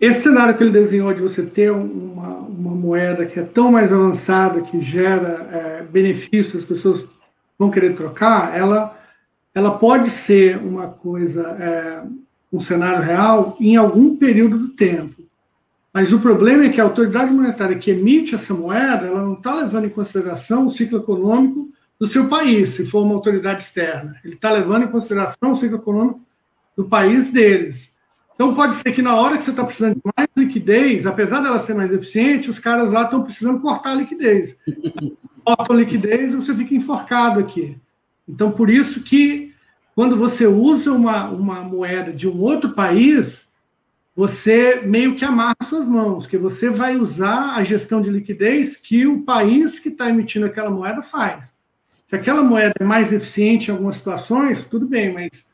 Esse cenário que ele desenhou de você ter uma, uma moeda que é tão mais avançada, que gera é, benefícios, as pessoas vão querer trocar, ela, ela pode ser uma coisa, é, um cenário real em algum período do tempo. Mas o problema é que a autoridade monetária que emite essa moeda, ela não está levando em consideração o ciclo econômico do seu país, se for uma autoridade externa. Ele está levando em consideração o ciclo econômico do país deles. Então, pode ser que na hora que você está precisando de mais liquidez, apesar dela ser mais eficiente, os caras lá estão precisando cortar a liquidez. <laughs> Cortam a liquidez, você fica enforcado aqui. Então, por isso que quando você usa uma, uma moeda de um outro país, você meio que amarra suas mãos, que você vai usar a gestão de liquidez que o país que está emitindo aquela moeda faz. Se aquela moeda é mais eficiente em algumas situações, tudo bem, mas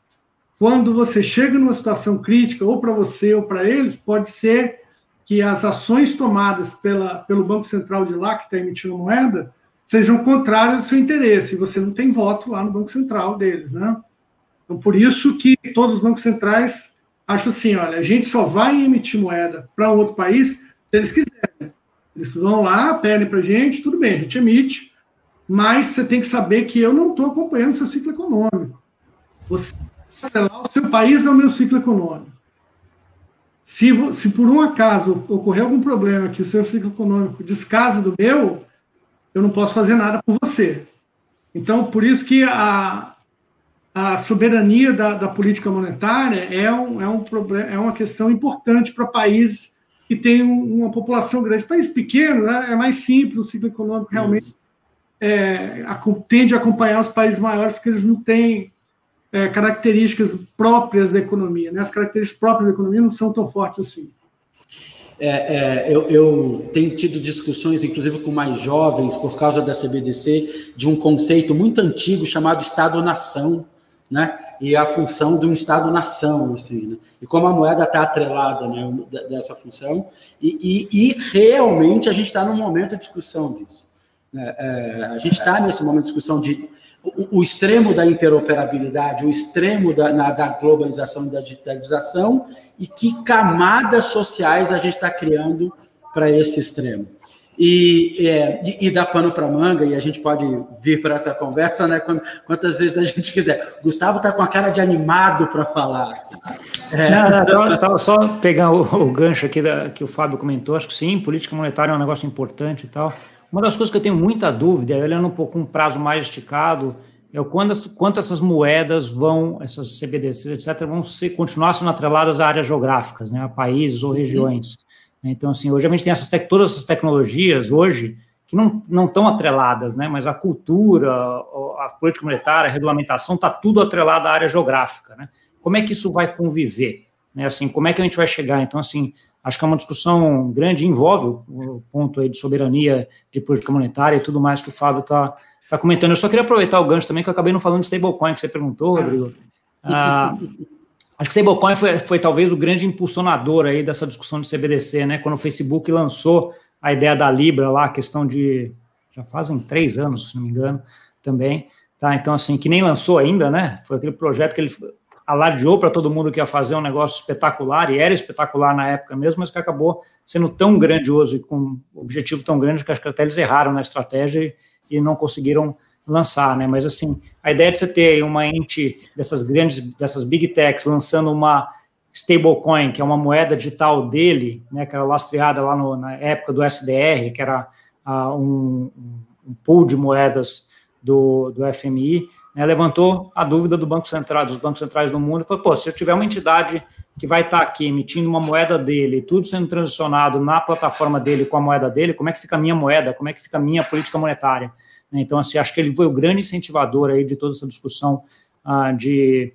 quando você chega numa situação crítica, ou para você ou para eles, pode ser que as ações tomadas pela, pelo Banco Central de lá, que está emitindo moeda, sejam contrárias ao seu interesse, e você não tem voto lá no Banco Central deles, né? Então, por isso que todos os bancos centrais acham assim, olha, a gente só vai emitir moeda para outro país se eles quiserem. Eles vão lá, pedem para a gente, tudo bem, a gente emite, mas você tem que saber que eu não estou acompanhando o seu ciclo econômico. Você o seu país é o meu ciclo econômico. Se, se por um acaso ocorrer algum problema que o seu ciclo econômico descasa do meu, eu não posso fazer nada por você. Então, por isso que a, a soberania da, da política monetária é, um, é, um problema, é uma questão importante para países que têm uma população grande. País pequeno né, é mais simples, o ciclo econômico realmente é, tende a acompanhar os países maiores, porque eles não têm é, características próprias da economia. Né? As características próprias da economia não são tão fortes assim. É, é, eu, eu, tenho tido discussões, inclusive com mais jovens, por causa da CBDC, de um conceito muito antigo chamado Estado-nação, né? E a função de um Estado-nação, assim, né? E como a moeda está atrelada né, dessa função, e, e, e realmente a gente está num momento de discussão disso. Né? É, a gente está nesse momento de discussão de o, o extremo da interoperabilidade, o extremo da, na, da globalização e da digitalização, e que camadas sociais a gente está criando para esse extremo. E, é, e, e dá pano para manga, e a gente pode vir para essa conversa né, quantas vezes a gente quiser. Gustavo está com a cara de animado para falar. Assim. É. Não, não, só pegar o, o gancho aqui da, que o Fábio comentou, acho que sim, política monetária é um negócio importante e tal. Uma das coisas que eu tenho muita dúvida, olhando um pouco um prazo mais esticado, é o quanto, quanto essas moedas vão, essas CBDCs, etc., vão ser, continuar sendo atreladas a áreas geográficas, né, a países ou regiões. Uhum. Então, assim, hoje a gente tem essas, todas essas tecnologias, hoje, que não, não estão atreladas, né, mas a cultura, a política monetária, a regulamentação, está tudo atrelado à área geográfica, né. como é que isso vai conviver? Né? Assim, como é que a gente vai chegar? Então, assim, acho que é uma discussão grande, envolve o ponto aí de soberania, de política monetária e tudo mais que o Fábio está tá comentando. Eu só queria aproveitar o gancho também, que eu acabei não falando de stablecoin, que você perguntou, Rodrigo. Ah, acho que stablecoin foi, foi talvez o grande impulsionador aí dessa discussão de CBDC, né? Quando o Facebook lançou a ideia da Libra lá, a questão de já fazem três anos, se não me engano, também. Tá? Então, assim, que nem lançou ainda, né? Foi aquele projeto que ele alardeou para todo mundo que ia fazer um negócio espetacular, e era espetacular na época mesmo, mas que acabou sendo tão grandioso e com um objetivo tão grande que acho que até eles erraram na estratégia e, não conseguiram lançar, né? Mas assim, a ideia de você ter uma ente dessas grandes, dessas big techs lançando uma stablecoin, que é uma moeda digital dele, né? Que era lastreada lá no, na época do SDR, que era uh, um, um pool de moedas do, do FMI, né, levantou a dúvida do Banco Central, dos bancos centrais do mundo, e falou, pô, se eu tiver uma entidade que vai estar aqui emitindo uma moeda dele, tudo sendo transicionado na plataforma dele com a moeda dele, como é que fica a minha moeda, como é que fica a minha política monetária? Né, então, assim, acho que ele foi o grande incentivador aí de toda essa discussão uh, de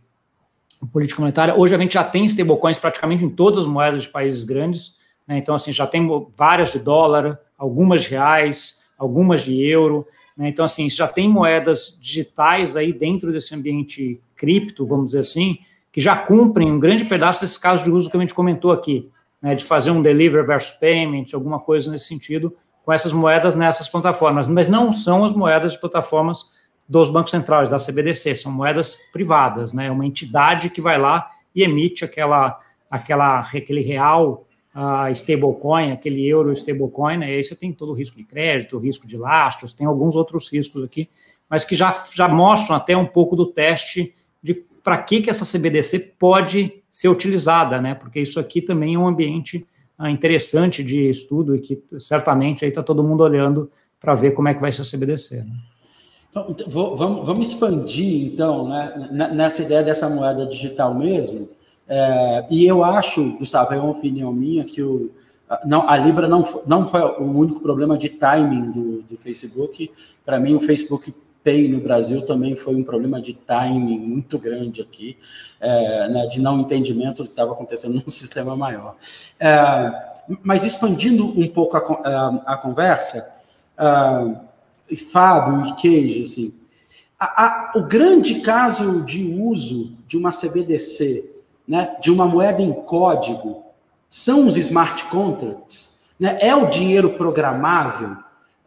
política monetária. Hoje a gente já tem stablecoins praticamente em todas as moedas de países grandes, né, então, assim, já tem várias de dólar, algumas de reais, algumas de euro, né? Então, assim, já tem moedas digitais aí dentro desse ambiente cripto, vamos dizer assim, que já cumprem um grande pedaço desses casos de uso que a gente comentou aqui, né, de fazer um delivery versus payment, alguma coisa nesse sentido, com essas moedas nessas plataformas, mas não são as moedas de plataformas dos bancos centrais, da CBDC, são moedas privadas, né, uma entidade que vai lá e emite aquela, aquela, aquele real a stablecoin, aquele euro stablecoin, né, aí você tem todo o risco de crédito, o risco de lastros, tem alguns outros riscos aqui, mas que já, já mostram até um pouco do teste de para que, que essa CBDC pode ser utilizada, né? Porque isso aqui também é um ambiente ah, interessante de estudo e que certamente aí está todo mundo olhando para ver como é que vai ser a CBDC. Né? Então, então vamos, vamos expandir, então, né, nessa ideia dessa moeda digital mesmo, é, e eu acho, Gustavo, é uma opinião minha, que o, não, a Libra não, não foi o único problema de timing do, do Facebook. Para mim, o Facebook Pay no Brasil também foi um problema de timing muito grande aqui, é, né, de não entendimento do que estava acontecendo num <laughs> sistema maior. É, mas expandindo um pouco a, a, a conversa, uh, Fábio e Queijo, assim, a, o grande caso de uso de uma CBDC né, de uma moeda em código são os smart contracts, né, é o dinheiro programável.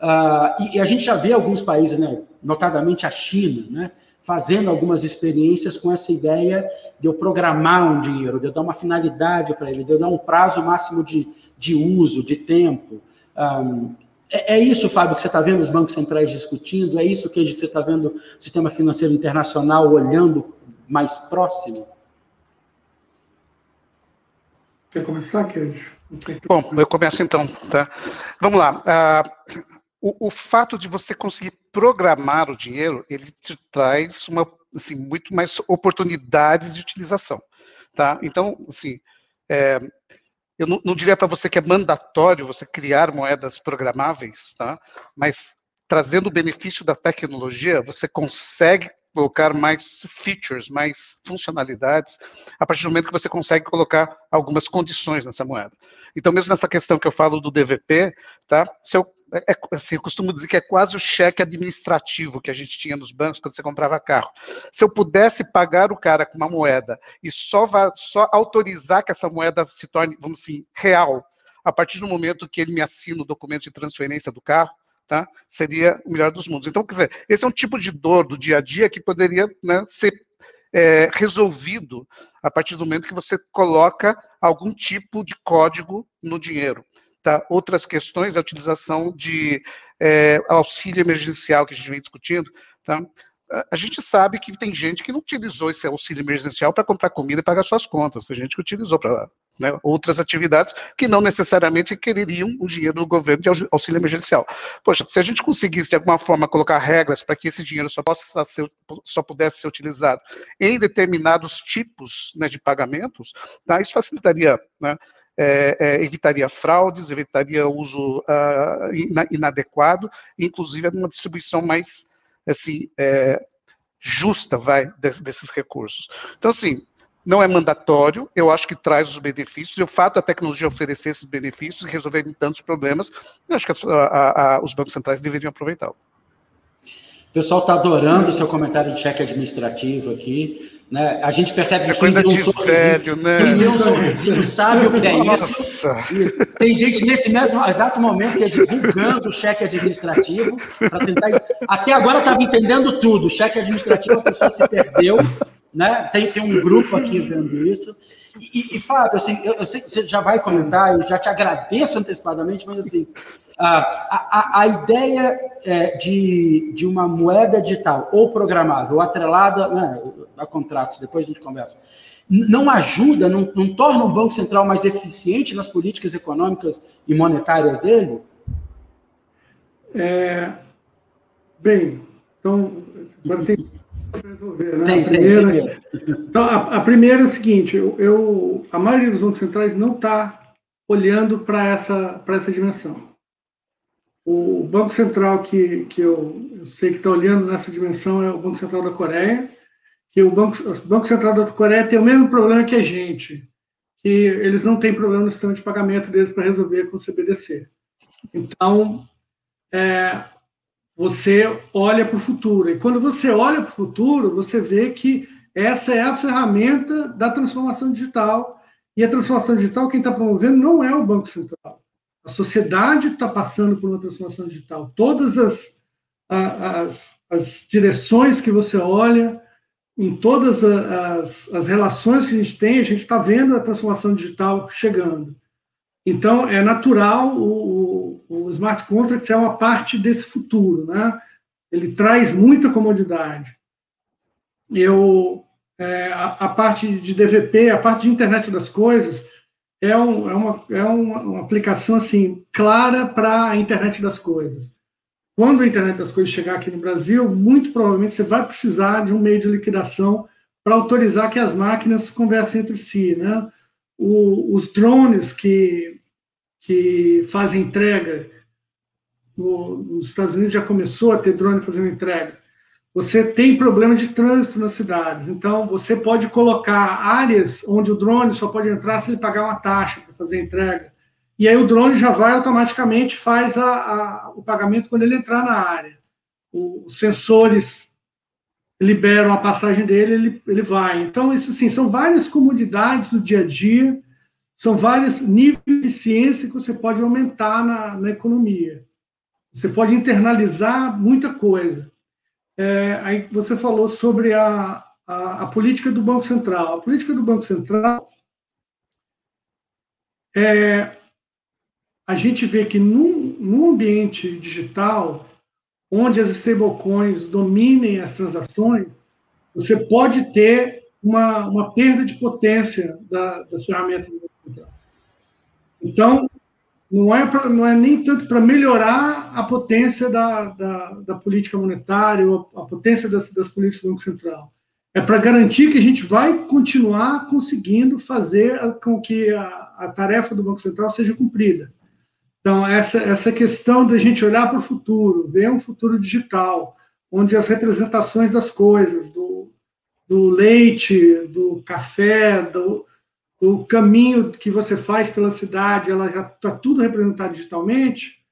Uh, e, e, a gente já vê alguns países, né, notadamente a China, né, fazendo algumas experiências com essa ideia de eu programar um dinheiro, de eu dar uma finalidade para ele, de eu dar um prazo máximo de, de uso, de tempo. Um, é, é, isso, Fábio, que você está vendo os bancos centrais discutindo? É isso que você está vendo o sistema financeiro internacional olhando mais próximo? Quer começar, Queijo? Bom, eu começo então, tá? Vamos lá. Uh, o, o, fato de você conseguir programar o dinheiro, ele te traz uma, assim, muito mais oportunidades de utilização, tá? Então, assim, é, eu não, não diria para você que é mandatório você criar moedas programáveis, tá? Mas trazendo o benefício da tecnologia, você consegue colocar mais features, mais funcionalidades, a partir do momento que você consegue colocar algumas condições nessa moeda. Então, mesmo nessa questão que eu falo do DVP, tá? Se eu, é, é, assim, eu costumo dizer que é quase o cheque administrativo que a gente tinha nos bancos quando você comprava carro. Se eu pudesse pagar o cara com uma moeda e só, só autorizar que essa moeda se torne, vamos assim, real, a partir do momento que ele me assina o documento de transferência do carro, tá? seria o melhor dos mundos. Então, quer dizer, esse é um tipo de dor do dia a dia que poderia né, ser é, resolvido a partir do momento que você coloca algum tipo de código no dinheiro. Tá? Outras questões, a utilização de é, auxílio emergencial que a gente vem discutindo, tá? a gente sabe que tem gente que não utilizou esse auxílio emergencial para comprar comida e pagar suas contas, tem gente que utilizou para né, outras atividades que não necessariamente quereriam um dinheiro do governo de auxílio emergencial. Poxa, se a gente conseguisse de alguma forma colocar regras para que esse dinheiro só, possa ser, só pudesse ser utilizado em determinados tipos né, de pagamentos, tá, isso facilitaria né, é, é, evitaria fraudes, evitaria uso uh, inadequado, inclusive uma distribuição mais assim, é, justa, vai, desses recursos. Então, assim, não é mandatório, eu acho que traz os benefícios, e o fato da tecnologia oferecer esses benefícios e resolver tantos problemas, eu acho que a, a, a, os bancos centrais deveriam aproveitá-lo. O pessoal está adorando o seu comentário de cheque administrativo aqui. Né? A gente percebe que é quem deu um sorrisinho, velho, né? quem deu um sorrisinho sabe o que é isso. tem gente nesse mesmo exato momento que é divulgando o cheque administrativo para tentar. Até agora estava entendendo tudo. O cheque administrativo a pessoa se perdeu. Né? Tem, tem um grupo aqui vendo isso. E, e Fábio, assim, eu, eu sei que você já vai comentar, eu já te agradeço antecipadamente, mas assim, a, a, a ideia é, de, de uma moeda digital ou programável, atrelada né, a contratos, depois a gente conversa, não ajuda, não, não torna o Banco Central mais eficiente nas políticas econômicas e monetárias dele? É, bem, então, agora tem <laughs> resolver, né? Tem, a primeira, tem, tem. Então, a, a, primeira é o seguinte, eu, eu, a maioria dos bancos centrais não está olhando para essa, essa dimensão. O Banco Central que, que eu, eu sei que está olhando nessa dimensão é o Banco Central da Coreia, que o Banco, o Banco Central da Coreia tem o mesmo problema que a gente, que eles não têm problema no sistema de pagamento deles para resolver com o CBDC. Então, é, você olha para o futuro. E quando você olha para o futuro, você vê que essa é a ferramenta da transformação digital. E a transformação digital, quem está promovendo não é o Banco Central. A sociedade está passando por uma transformação digital. Todas as, as, as direções que você olha, em todas as, as relações que a gente tem, a gente está vendo a transformação digital chegando. Então, é natural, o, o, o smart contract é uma parte desse futuro, né? Ele traz muita comodidade. Eu, é, a, a, parte de DVP, a parte de internet das coisas, é, um, é, uma, é uma, uma aplicação assim clara para a internet das coisas. Quando a internet das coisas chegar aqui no Brasil, muito provavelmente você vai precisar de um meio de liquidação para autorizar que as máquinas conversem entre si, né? O, os drones que, que fazem entrega no, nos Estados Unidos já começou a ter drone fazendo entrega você tem problema de trânsito nas cidades. Então, você pode colocar áreas onde o drone só pode entrar se ele pagar uma taxa para fazer entrega. E aí o drone já vai automaticamente faz a, a, o pagamento quando ele entrar na área. O, os sensores liberam a passagem dele, ele, ele vai. Então, isso sim, são várias comodidades do dia a dia, são vários níveis de ciência que você pode aumentar na, na economia. Você pode internalizar muita coisa. É, aí você falou sobre a, a, a, política do Banco Central. A política do Banco Central é a gente vê que num, num ambiente digital, onde as stablecoins dominem as transações, você pode ter uma, uma perda de potência da, das ferramentas do Central. Então, não é, pra, não é nem tanto para melhorar a potência da, da, da, política monetária ou a, potência das, das políticas do Banco Central. É para garantir que a gente vai continuar conseguindo fazer com que a, a tarefa do Banco Central seja cumprida. Então, essa, essa questão da gente olhar para o futuro, ver um futuro digital, onde as representações das coisas, do, do leite, do café, do, o caminho que você faz pela cidade, ela já está tudo representado digitalmente,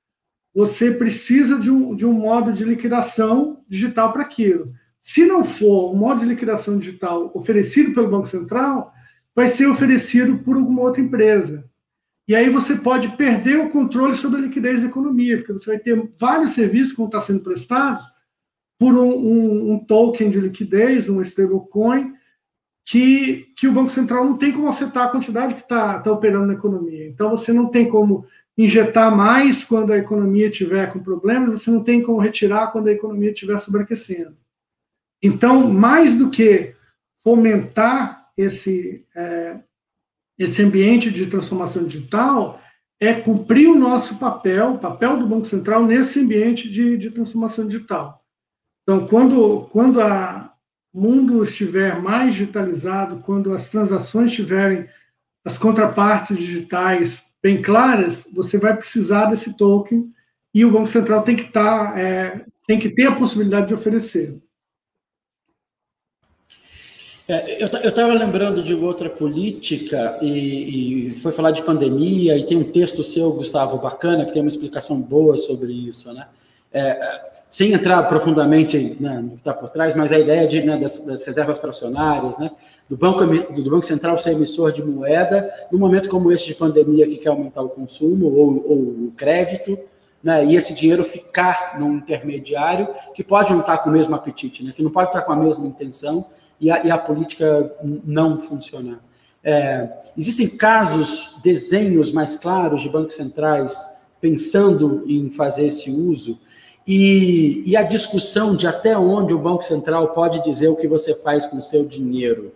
você precisa de um, de um modo de liquidação digital para aquilo. Se não for um modo de liquidação digital oferecido pelo Banco Central, vai ser oferecido por alguma outra empresa. E aí você pode perder o controle sobre a liquidez da economia, porque você vai ter vários serviços que vão estar sendo prestados por um, um, um token de liquidez, um stablecoin, que, que o Banco Central não tem como afetar a quantidade que está tá operando na economia. Então, você não tem como injetar mais quando a economia estiver com problemas, você não tem como retirar quando a economia estiver sobreaquecendo. Então, mais do que fomentar esse, é, esse ambiente de transformação digital, é cumprir o nosso papel, o papel do Banco Central nesse ambiente de, de transformação digital. Então, quando, quando a, mundo estiver mais digitalizado, quando as transações tiverem as contrapartes digitais bem claras, você vai precisar desse token e o Banco Central tem que estar, tá, é, tem que ter a possibilidade de oferecer. É, eu estava lembrando de outra política e, e, foi falar de pandemia e tem um texto seu, Gustavo, bacana, que tem uma explicação boa sobre isso, né? É, sem entrar profundamente né, no que está por trás, mas a ideia de, né, das, das, reservas fracionárias, né, do, banco, do Banco Central ser emissor de moeda, num momento como esse de pandemia que quer aumentar o consumo ou, ou o crédito, né, e esse dinheiro ficar num intermediário que pode não estar com o mesmo apetite, né, que não pode estar com a mesma intenção e a, e a política não funcionar. É, existem casos, desenhos mais claros de bancos centrais pensando em fazer esse uso e, e, a discussão de até onde o Banco Central pode dizer o que você faz com o seu dinheiro.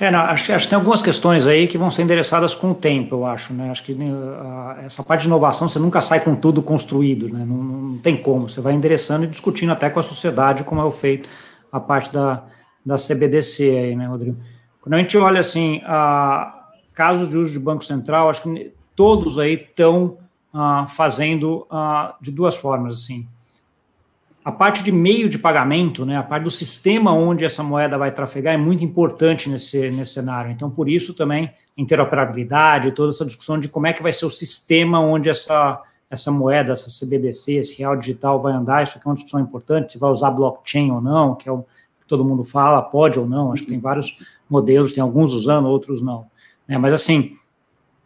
É, não, acho, acho, que tem algumas questões aí que vão ser endereçadas com o tempo, eu acho. Né? Acho que uh, essa parte de inovação você nunca sai com tudo construído, né? não, não, tem como. Você vai endereçando e discutindo até com a sociedade como é o feito a parte da, da CBDC aí, né, Rodrigo? Quando a gente olha assim, uh, casos de uso de Banco Central, acho que todos aí estão uh, fazendo de duas formas, assim a parte de meio de pagamento, né, a parte do sistema onde essa moeda vai trafegar é muito importante nesse, nesse cenário. Então, por isso também interoperabilidade, toda essa discussão de como é que vai ser o sistema onde essa, essa moeda, essa CBDC, esse real digital vai andar, isso aqui é uma discussão importante, se vai usar blockchain ou não, que é o que todo mundo fala, pode ou não, acho que tem vários modelos, tem alguns usando, outros não. Né, mas assim,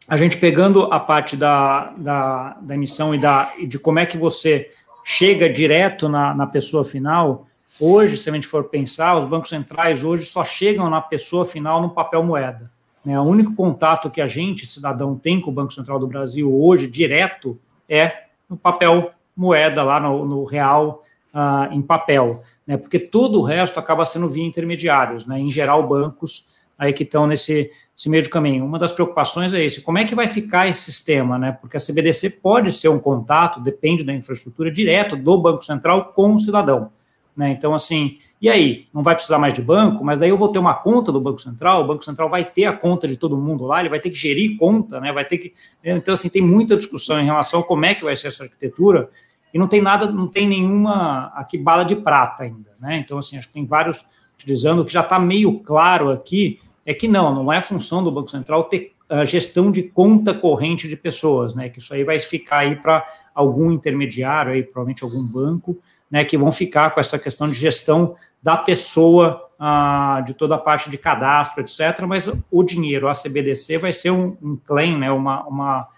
a gente pegando a parte da, da, da emissão e, da, e de como é que você chega direto na, na pessoa final. Hoje, se a gente for pensar, os bancos centrais hoje só chegam na pessoa final no papel moeda. Né? O único contato que a gente, cidadão, tem com o Banco Central do Brasil hoje, direto, é no papel moeda, lá no, no real, uh, em papel. Né? Porque todo o resto acaba sendo via intermediários, né? em geral, bancos aí que estão nesse, nesse meio de caminho. Uma das preocupações é esse, como é que vai ficar esse sistema, né? Porque a CBDC pode ser um contato, depende da infraestrutura, direto do Banco Central com o cidadão. Né? Então, assim, e aí? Não vai precisar mais de banco, mas daí eu vou ter uma conta do Banco Central, o Banco Central vai ter a conta de todo mundo lá, ele vai ter que gerir conta, né? Vai ter que. Então, assim, tem muita discussão em relação a como é que vai ser essa arquitetura, e não tem nada, não tem nenhuma aqui bala de prata ainda, né? Então, assim, acho que tem vários utilizando, o que já está meio claro aqui é que não, não é função do Banco Central ter a gestão de conta corrente de pessoas, né? Que isso aí vai ficar aí para algum intermediário, aí, provavelmente algum banco, né? Que vão ficar com essa questão de gestão da pessoa, ah, de toda a parte de cadastro, etc. Mas o dinheiro, a CBDC, vai ser um, um claim, né? Uma, uma,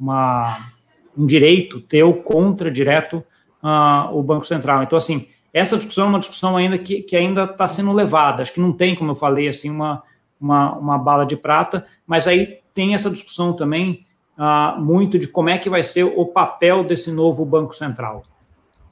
uma, um direito teu contra direto ah, o Banco Central. Então, assim, essa discussão é uma discussão ainda que, que ainda está sendo levada. Acho que não tem, como eu falei, assim, uma uma, uma bala de prata, mas aí tem essa discussão também uh, muito de como é que vai ser o papel desse novo Banco Central.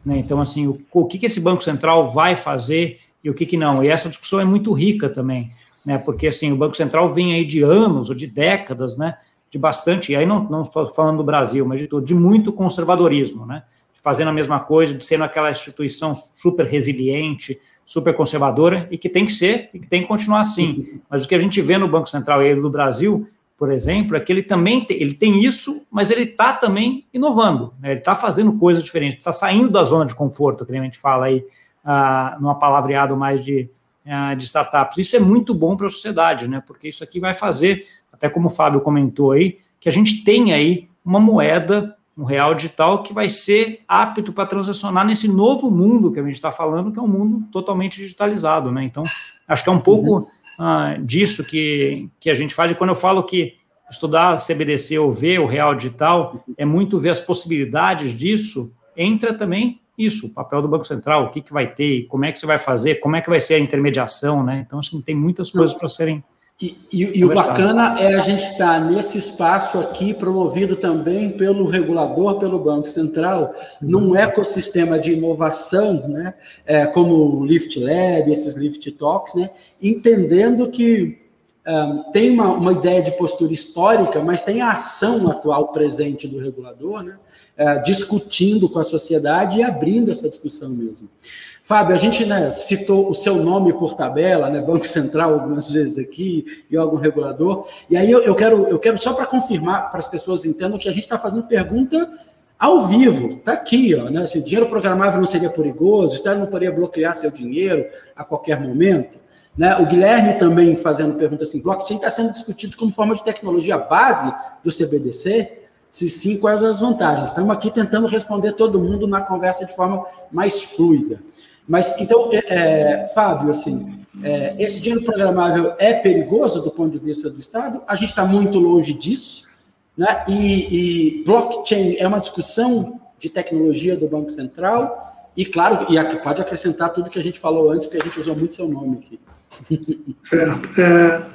Né? Então, assim, o, o que, que esse Banco Central vai fazer e o que, que não. E essa discussão é muito rica também, né? porque assim, o Banco Central vem aí de anos ou de décadas, né? de bastante, e aí não, não falando do Brasil, mas de, de muito conservadorismo, né? Fazendo a mesma coisa, de sendo aquela instituição super resiliente, super conservadora e que tem que ser e que tem que continuar assim. <laughs> Mas o que a gente vê no Banco Central e do Brasil, por exemplo, é que ele também tem, ele tem isso, mas ele está também inovando, né? ele está fazendo coisas diferentes, está saindo da zona de conforto, que a gente fala aí, ah, numa palavreado mais de, ah, de startups. Isso é muito bom para a sociedade, né? porque isso aqui vai fazer, até como o Fábio comentou aí, que a gente tenha aí uma moeda um real digital que vai ser apto para transacionar nesse novo mundo que a gente está falando, que é um mundo totalmente digitalizado, né? Então, acho que é um pouco uhum. uh, disso que, que a gente faz. E quando eu falo que estudar CBDC ou ver o real digital é muito ver as possibilidades disso, entra também isso, o papel do Banco Central, o que, que vai ter, como é que você vai fazer, como é que vai ser a intermediação, né? Então, acho que tem muitas coisas para serem e, e, e o bacana é a gente estar nesse espaço aqui, promovido também pelo regulador, pelo Banco Central, num uhum. ecossistema de inovação, né, é, como o Lift Lab, esses Lift Talks, né, entendendo que um, tem uma, uma, ideia de postura histórica, mas tem a ação atual presente do regulador, né, é, discutindo com a sociedade e abrindo essa discussão mesmo. Fábio, a gente né, citou o seu nome por tabela, né, Banco Central algumas vezes aqui e algum regulador. E aí eu, eu quero, eu quero só para confirmar, para as pessoas entendam que a gente está fazendo pergunta ao vivo, está aqui, ó, né? Se dinheiro programável não seria perigoso, o Estado não poderia bloquear seu dinheiro a qualquer momento. Né? O Guilherme também fazendo pergunta assim: blockchain está sendo discutido como forma de tecnologia base do CBDC? Se sim, quais as vantagens? Estamos aqui tentando responder todo mundo na conversa de forma mais fluida. Mas, então, é, é, Fábio, assim, é, esse dinheiro programável é perigoso do ponto de vista do Estado? A gente está muito longe disso, né? E, e, blockchain é uma discussão de tecnologia do Banco Central, e claro, e pode acrescentar tudo que a gente falou antes, porque a gente usou muito seu nome aqui. Certo. É,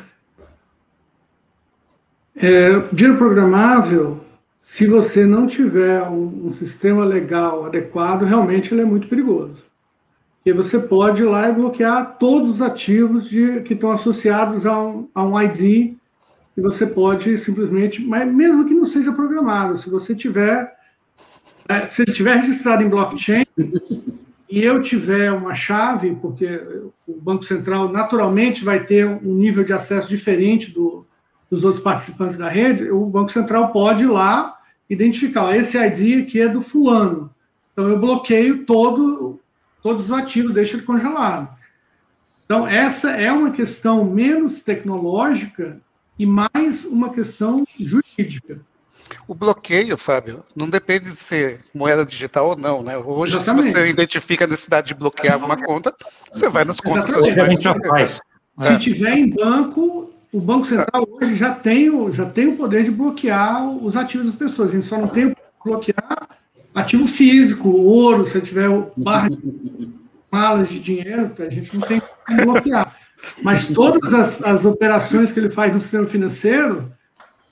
é, dinheiro programável se você não tiver um, um, sistema legal adequado, realmente ele é muito perigoso. E você pode ir lá e bloquear todos os ativos de, que estão associados a um, a um ID, e você pode simplesmente, mas mesmo que não seja programado, se você tiver, é, se ele tiver registrado em blockchain, e eu tiver uma chave, porque o Banco Central naturalmente vai ter um nível de acesso diferente do, dos outros participantes da rede, o Banco Central pode ir lá identificar, esse ID aqui é do fulano. Então eu bloqueio todo, todos os ativos, deixo ele congelado. Então essa é uma questão menos tecnológica e mais uma questão jurídica. O bloqueio, Fábio, não depende de ser moeda digital ou não, né? Hoje, Exatamente. se você identifica a necessidade de bloquear uma conta, você vai nas contas. Exatamente. Se tiver em banco, o Banco Central hoje já tem, o, já tem o poder de bloquear os ativos das pessoas. A gente só não tem o bloquear ativo físico, ouro, se tiver barra de <laughs> malas de dinheiro, a gente não tem como bloquear. Mas todas as, as operações que ele faz no sistema financeiro,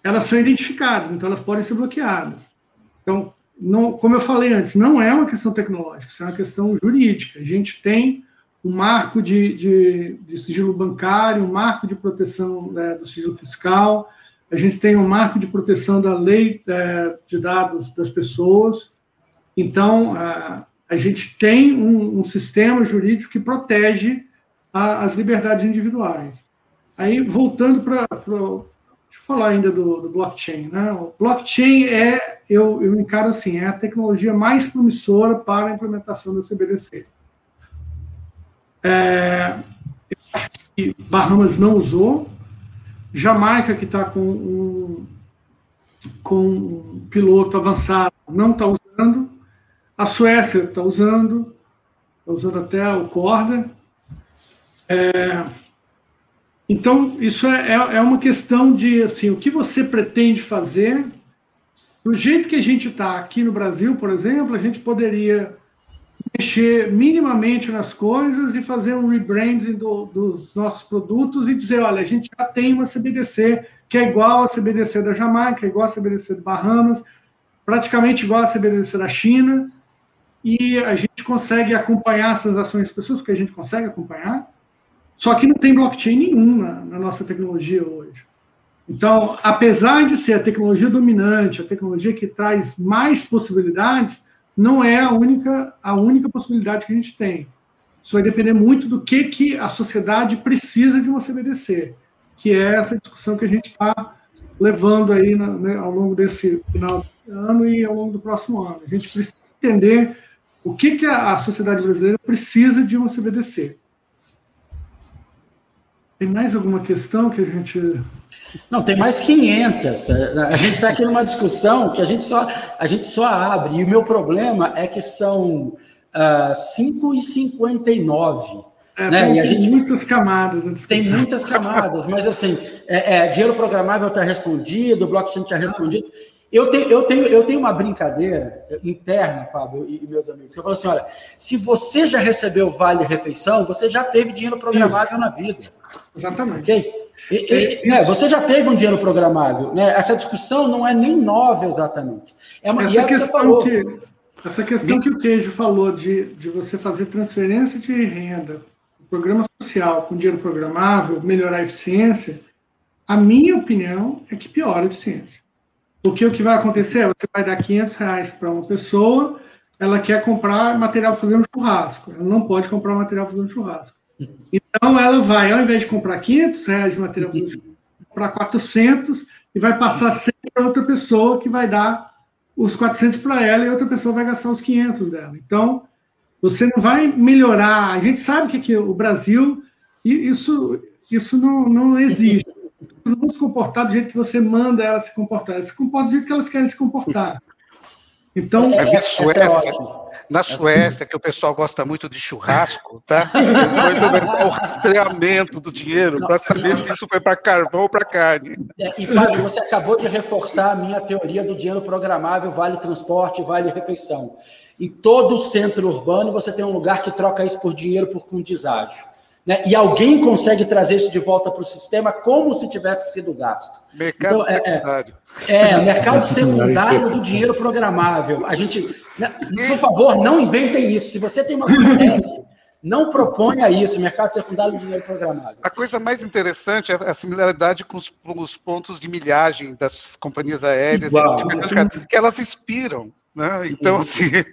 elas são identificadas, então elas podem ser bloqueadas. Então, não, como eu falei antes, não é uma questão tecnológica, isso é uma questão jurídica. A gente tem um marco de, de, de sigilo bancário, um marco de proteção né, do sigilo fiscal, a gente tem um marco de proteção da lei é, de dados das pessoas. Então, a, a gente tem um, um, sistema jurídico que protege a, as liberdades individuais. Aí, voltando para. Deixa eu falar ainda do, do, blockchain. Né? O blockchain é, eu, eu encaro assim, é a tecnologia mais promissora para a implementação do CBDC. É, eu acho que Bahamas não usou. Jamaica, que está com um, com um piloto avançado, não está usando. A Suécia está usando, está usando até o corda. É, então, isso é, é, é uma questão de assim, o que você pretende fazer. Do jeito que a gente está aqui no Brasil, por exemplo, a gente poderia mexer minimamente nas coisas e fazer um rebranding do, dos nossos produtos e dizer, olha, a gente já tem uma CBDC que é igual a CBDC da Jamaica, igual a CBDC do Bahamas, praticamente igual a CBDC da China, e a gente consegue acompanhar essas ações das pessoas, porque a gente consegue acompanhar, só que não tem blockchain nenhum na, na nossa tecnologia hoje. Então, apesar de ser a tecnologia dominante, a tecnologia que traz mais possibilidades, não é a única, a única possibilidade que a gente tem. Isso vai depender muito do que, que a sociedade precisa de uma CBDC, que é essa discussão que a gente está levando aí né, ao longo desse final de ano e ao longo do próximo ano. A gente precisa entender o que, que a, a sociedade brasileira precisa de uma CBDC. Tem mais alguma questão que a gente. Não, tem mais 500. A gente está aqui numa discussão que a gente, só, a gente só abre. E o meu problema é que são uh, ah, 5,59. É, né? Tem, e a gente, muitas camadas na discussão. Tem muitas camadas, mas assim, é, é dinheiro programável está respondido, blockchain está respondido. Eu tenho, eu, tenho, eu tenho uma brincadeira interna, Fábio e, meus amigos. Eu falo assim: olha, se você já recebeu vale refeição, você já teve dinheiro programável Isso. na vida. Exatamente. Ok? E, e, né, você já teve um dinheiro programável. Né? Essa discussão não é nem nova exatamente. É uma essa, é questão que, essa questão que o Queijo falou de, de você fazer transferência de renda, programa social com dinheiro programável, melhorar a eficiência, a minha opinião é que piora a eficiência. Porque o que vai acontecer é você vai dar 500 reais para uma pessoa, ela quer comprar material para fazer um churrasco. Ela não pode comprar material para fazer um churrasco. Então ela vai, ao invés de comprar 500 reais de material para um churrasco, comprar 400 e vai passar 100 para outra pessoa que vai dar os 400 para ela e outra pessoa vai gastar os 500 dela. Então, você não vai melhorar. A gente sabe que aqui o Brasil, isso, isso não, não existe. Elas vão se comportar do jeito que você manda elas se comportar. Elas se comportam do jeito que elas querem se comportar. Então, é, é, Suécia, na Suécia, que o pessoal gosta muito de churrasco, tá? Eles vão implementar o rastreamento do dinheiro para saber se isso foi para carvão ou para carne. É, e, Fábio, você acabou de reforçar a minha teoria do dinheiro programável, vale transporte, vale refeição. Em todo o centro urbano, você tem um lugar que troca isso por dinheiro por com deságio. Né? E alguém consegue trazer isso de volta para o sistema como se tivesse sido gasto. Mercado então, é, é, secundário. É, é, mercado secundário do dinheiro programável. A gente, né, por favor, não inventem isso. Se você tem uma <laughs> fintech, não proponha isso, mercado secundário do dinheiro programável. A coisa mais interessante é a similaridade com os, os pontos de milhagem das companhias aéreas, Igual, que elas expiram. Né? Então, assim, é,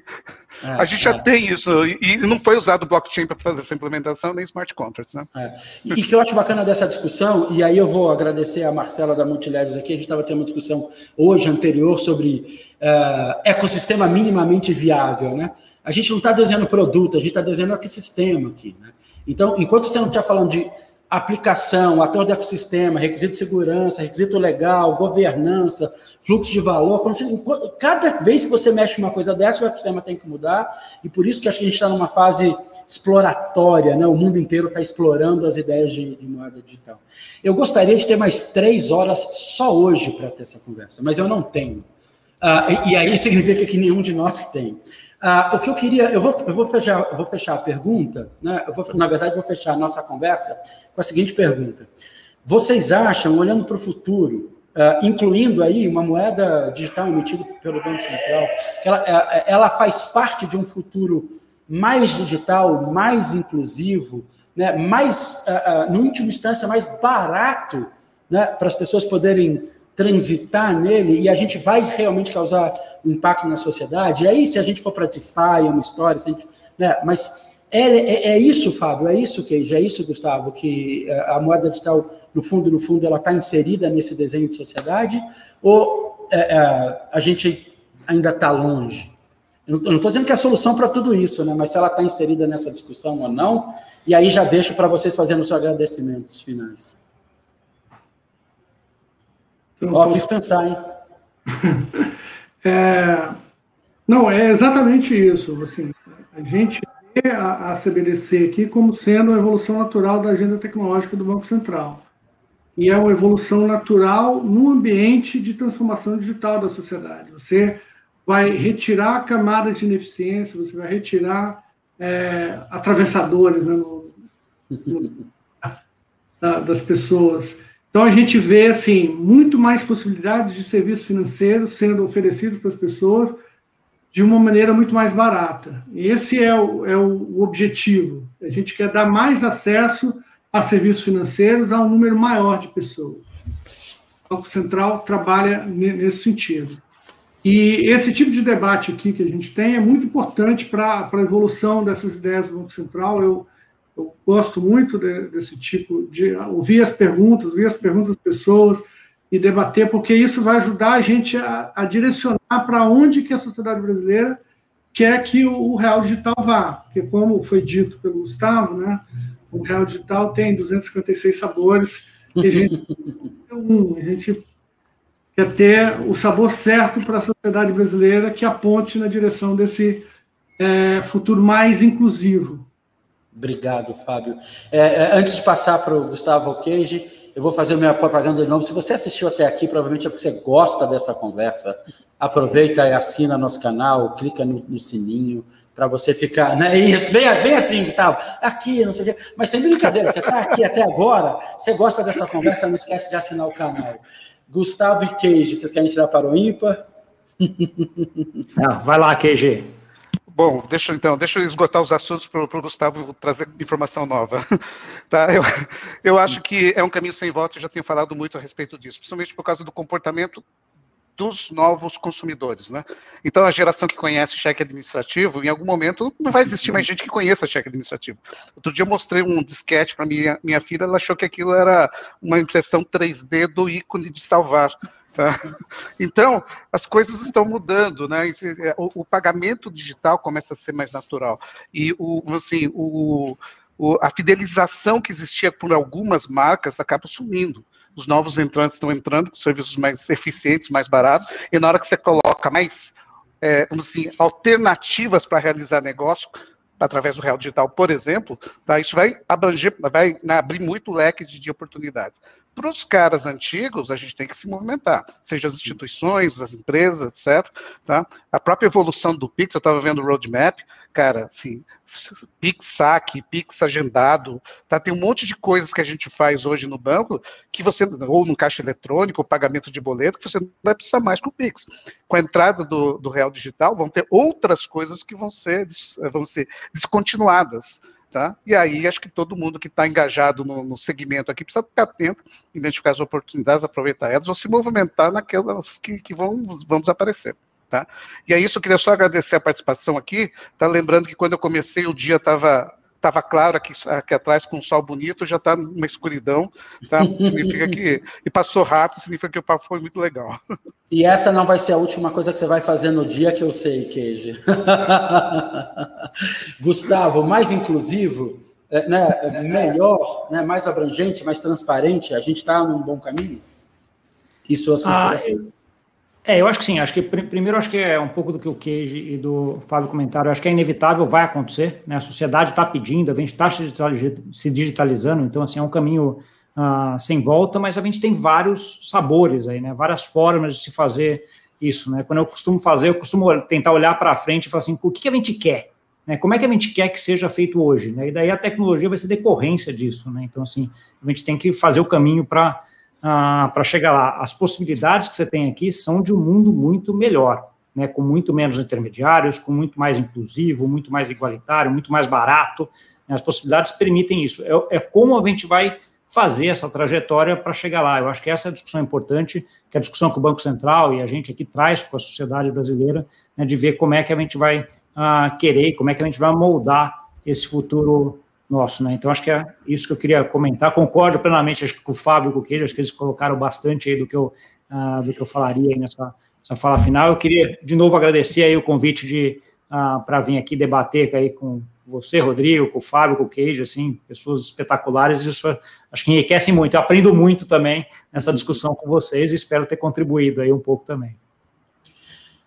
a gente já é. tem isso, e não foi usado o blockchain para fazer essa implementação, nem smart contracts. Né? É. E, e que eu acho bacana dessa discussão, e aí eu vou agradecer a Marcela da Multiledges aqui, a gente estava tendo uma discussão hoje, anterior, sobre uh, ecossistema minimamente viável. Né? A gente não está desenhando produto, a gente está desenhando ecossistema aqui. Né? Então, enquanto você não está falando de aplicação, ator do ecossistema, requisito de segurança, requisito legal, governança, fluxo de valor. Você, cada vez que você mexe uma coisa dessa, o ecossistema tem que mudar, e por isso que acho que a gente está numa fase exploratória, né? o mundo inteiro está explorando as ideias de, de, moeda digital. Eu gostaria de ter mais três horas só hoje para ter essa conversa, mas eu não tenho. Ah, e, e, aí significa que nenhum de nós tem. Ah, o que eu queria, eu vou, eu vou, fechar, eu vou fechar a pergunta, né? Vou, na verdade, vou fechar a nossa conversa com a seguinte pergunta. Vocês acham, olhando para o futuro, uh, incluindo aí uma moeda digital emitida pelo Banco Central, que ela, é, é, ela faz parte de um futuro mais digital, mais inclusivo, né, mais, uh, uh, no último instância, mais barato né, para as pessoas poderem transitar nele e a gente vai realmente causar um impacto na sociedade. E aí, se a gente for para DeFi, uma história, gente, né, mas é, é, é, isso, Fábio, é isso, Keija, é isso, Gustavo, que é, a moeda digital, no fundo, no fundo, ela está inserida nesse desenho de sociedade, ou é, é a gente ainda está longe? Eu não estou dizendo que é a solução para tudo isso, né? mas se ela está inserida nessa discussão ou não, e aí já deixo para vocês fazerem os agradecimentos finais. Ó, fiz pensar, hein? <laughs> é, não, é exatamente isso. Assim, a gente a, a CBDC aqui como sendo a evolução natural da agenda tecnológica do Banco Central. E é uma evolução natural no ambiente de transformação digital da sociedade. Você vai retirar camadas de ineficiência, você vai retirar é, atravessadores né, no, no, <laughs> da, das pessoas. Então a gente vê assim muito mais possibilidades de serviços financeiros sendo oferecidos para as pessoas de uma maneira muito mais barata. Esse é o, é o objetivo. A gente quer dar mais acesso a serviços financeiros a um número maior de pessoas. O Banco Central trabalha nesse sentido. E esse tipo de debate aqui que a gente tem é muito importante para a evolução dessas ideias do Banco Central. Eu, eu gosto muito de, desse tipo de ouvir as perguntas, ouvir as perguntas das pessoas, e debater, porque isso vai ajudar a gente a, a direcionar para onde que a sociedade brasileira quer que o, o, real digital vá. Porque, como foi dito pelo Gustavo, né, o real digital tem 256 sabores, e a gente, <laughs> um, a gente quer ter o sabor certo para a sociedade brasileira que aponte na direção desse é, futuro mais inclusivo. Obrigado, Fábio. É, é antes de passar para o Gustavo Alqueige, eu vou fazer minha propaganda de novo. Se você assistiu até aqui, provavelmente é porque você gosta dessa conversa. Aproveita e assina nosso canal, clica no, no sininho para você ficar. Né? Isso, bem, bem assim, Gustavo. Aqui, não sei o quê. Mas sem brincadeira, você está aqui até agora, você gosta dessa conversa, não esquece de assinar o canal. Gustavo e Queijo, vocês querem tirar para o ímpar? Não, vai lá, Queijo. Bom, deixa então, deixa eu esgotar os assuntos para o Gustavo trazer informação nova. <laughs> tá? eu, eu acho que é um caminho sem volta, eu já tenho falado muito a respeito disso, principalmente por causa do comportamento dos novos consumidores, né? Então a geração que conhece cheque administrativo, em algum momento não vai existir mais gente que conheça cheque administrativo. Outro dia eu mostrei um disquete para minha minha filha, ela achou que aquilo era uma impressão 3D do ícone de salvar. Tá? Então, as coisas estão mudando, né? É, o, o, pagamento digital começa a ser mais natural. E o, assim, o, o, a fidelização que existia por algumas marcas acaba sumindo os novos entrantes estão entrando com serviços mais eficientes, mais baratos, e na hora que você coloca mais, é, assim, alternativas para realizar negócio, através do Real Digital, por exemplo, tá, isso vai abranger, vai né, abrir muito leque de, de oportunidades. Para os caras antigos, a gente tem que se movimentar, seja as instituições, as empresas, etc. Tá? A própria evolução do Pix, eu estava vendo o roadmap, cara, assim, Pix saque, Pix agendado, tá? Tem um monte de coisas que a gente faz hoje no banco que você, ou no caixa eletrônico, ou pagamento de boleto, que você não vai precisar mais com o Pix. Com a entrada do, do Real Digital, vão ter outras coisas que vão ser, vão ser descontinuadas. Tá? E aí acho que todo mundo que está engajado no, no, segmento aqui precisa ficar atento, identificar as oportunidades, aproveitar elas, ou se movimentar naquelas que, que vão, vão desaparecer. Tá? E é isso, eu queria só agradecer a participação aqui, tá? lembrando que quando eu comecei o dia estava estava claro aqui, aqui atrás com um sol bonito, já está uma escuridão, tá? <laughs> significa que e passou rápido, significa que o papo foi muito legal. E essa não vai ser a última coisa que você vai fazer no dia que eu sei, Queijo. <laughs> Gustavo, mais inclusivo, é, né, melhor, né, mais abrangente, mais transparente, a gente está num bom caminho? E suas ah, considerações? Ah, é, eu acho que sim. Acho que primeiro acho que é um pouco do que o Queijo e do Fábio comentaram. Acho que é inevitável, vai acontecer. Né? A sociedade está pedindo, a gente está se digitalizando, então assim é um caminho uh, sem volta. Mas a gente tem vários sabores aí, né? Várias formas de se fazer isso, né? Quando eu costumo fazer, eu costumo tentar olhar para frente e falar assim, o que, que a gente quer? Né? Como é que a gente quer que seja feito hoje? Né? E daí a tecnologia vai ser decorrência disso, né? Então assim a gente tem que fazer o caminho para ah, para chegar lá. As possibilidades que você tem aqui são de um mundo muito melhor, né, com muito menos intermediários, com muito mais inclusivo, muito mais igualitário, muito mais barato. Né, as possibilidades permitem isso. É, é como a gente vai fazer essa trajetória para chegar lá. Eu acho que essa é a discussão importante, que é a discussão que o Banco Central e a gente aqui traz com a sociedade brasileira, né, de ver como é que a gente vai ah, querer, como é que a gente vai moldar esse futuro nosso, né? Então acho que é isso que eu queria comentar. Concordo plenamente acho que com o Fábio com o Queijo, acho que eles colocaram bastante aí do que eu, uh, do que eu falaria nessa, nessa fala final. Eu queria de novo agradecer aí o convite de uh, ah, para vir aqui debater aí com você, Rodrigo, com o Fábio, com o Queijo, assim, pessoas espetaculares, isso acho que enriquece muito. Eu aprendo muito também nessa discussão com vocês e espero ter contribuído aí um pouco também.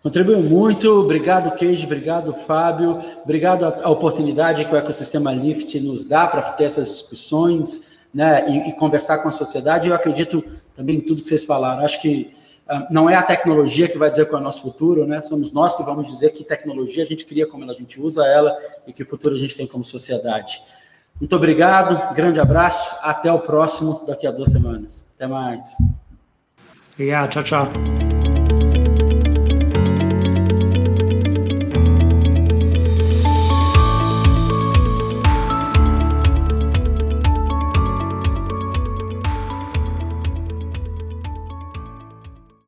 Contribuiu muito, obrigado Queijo, obrigado Fábio, obrigado a, oportunidade que o ecossistema Lift nos dá para ter essas discussões né, e, e, conversar com a sociedade. Eu acredito também em tudo que vocês falaram. Acho que uh, não é a tecnologia que vai dizer qual é o nosso futuro, né? somos nós que vamos dizer que tecnologia a gente cria, como a gente usa ela e que futuro a gente tem como sociedade. Muito obrigado, grande abraço, até o próximo daqui a duas semanas. Até mais. Obrigado, tchau, tchau.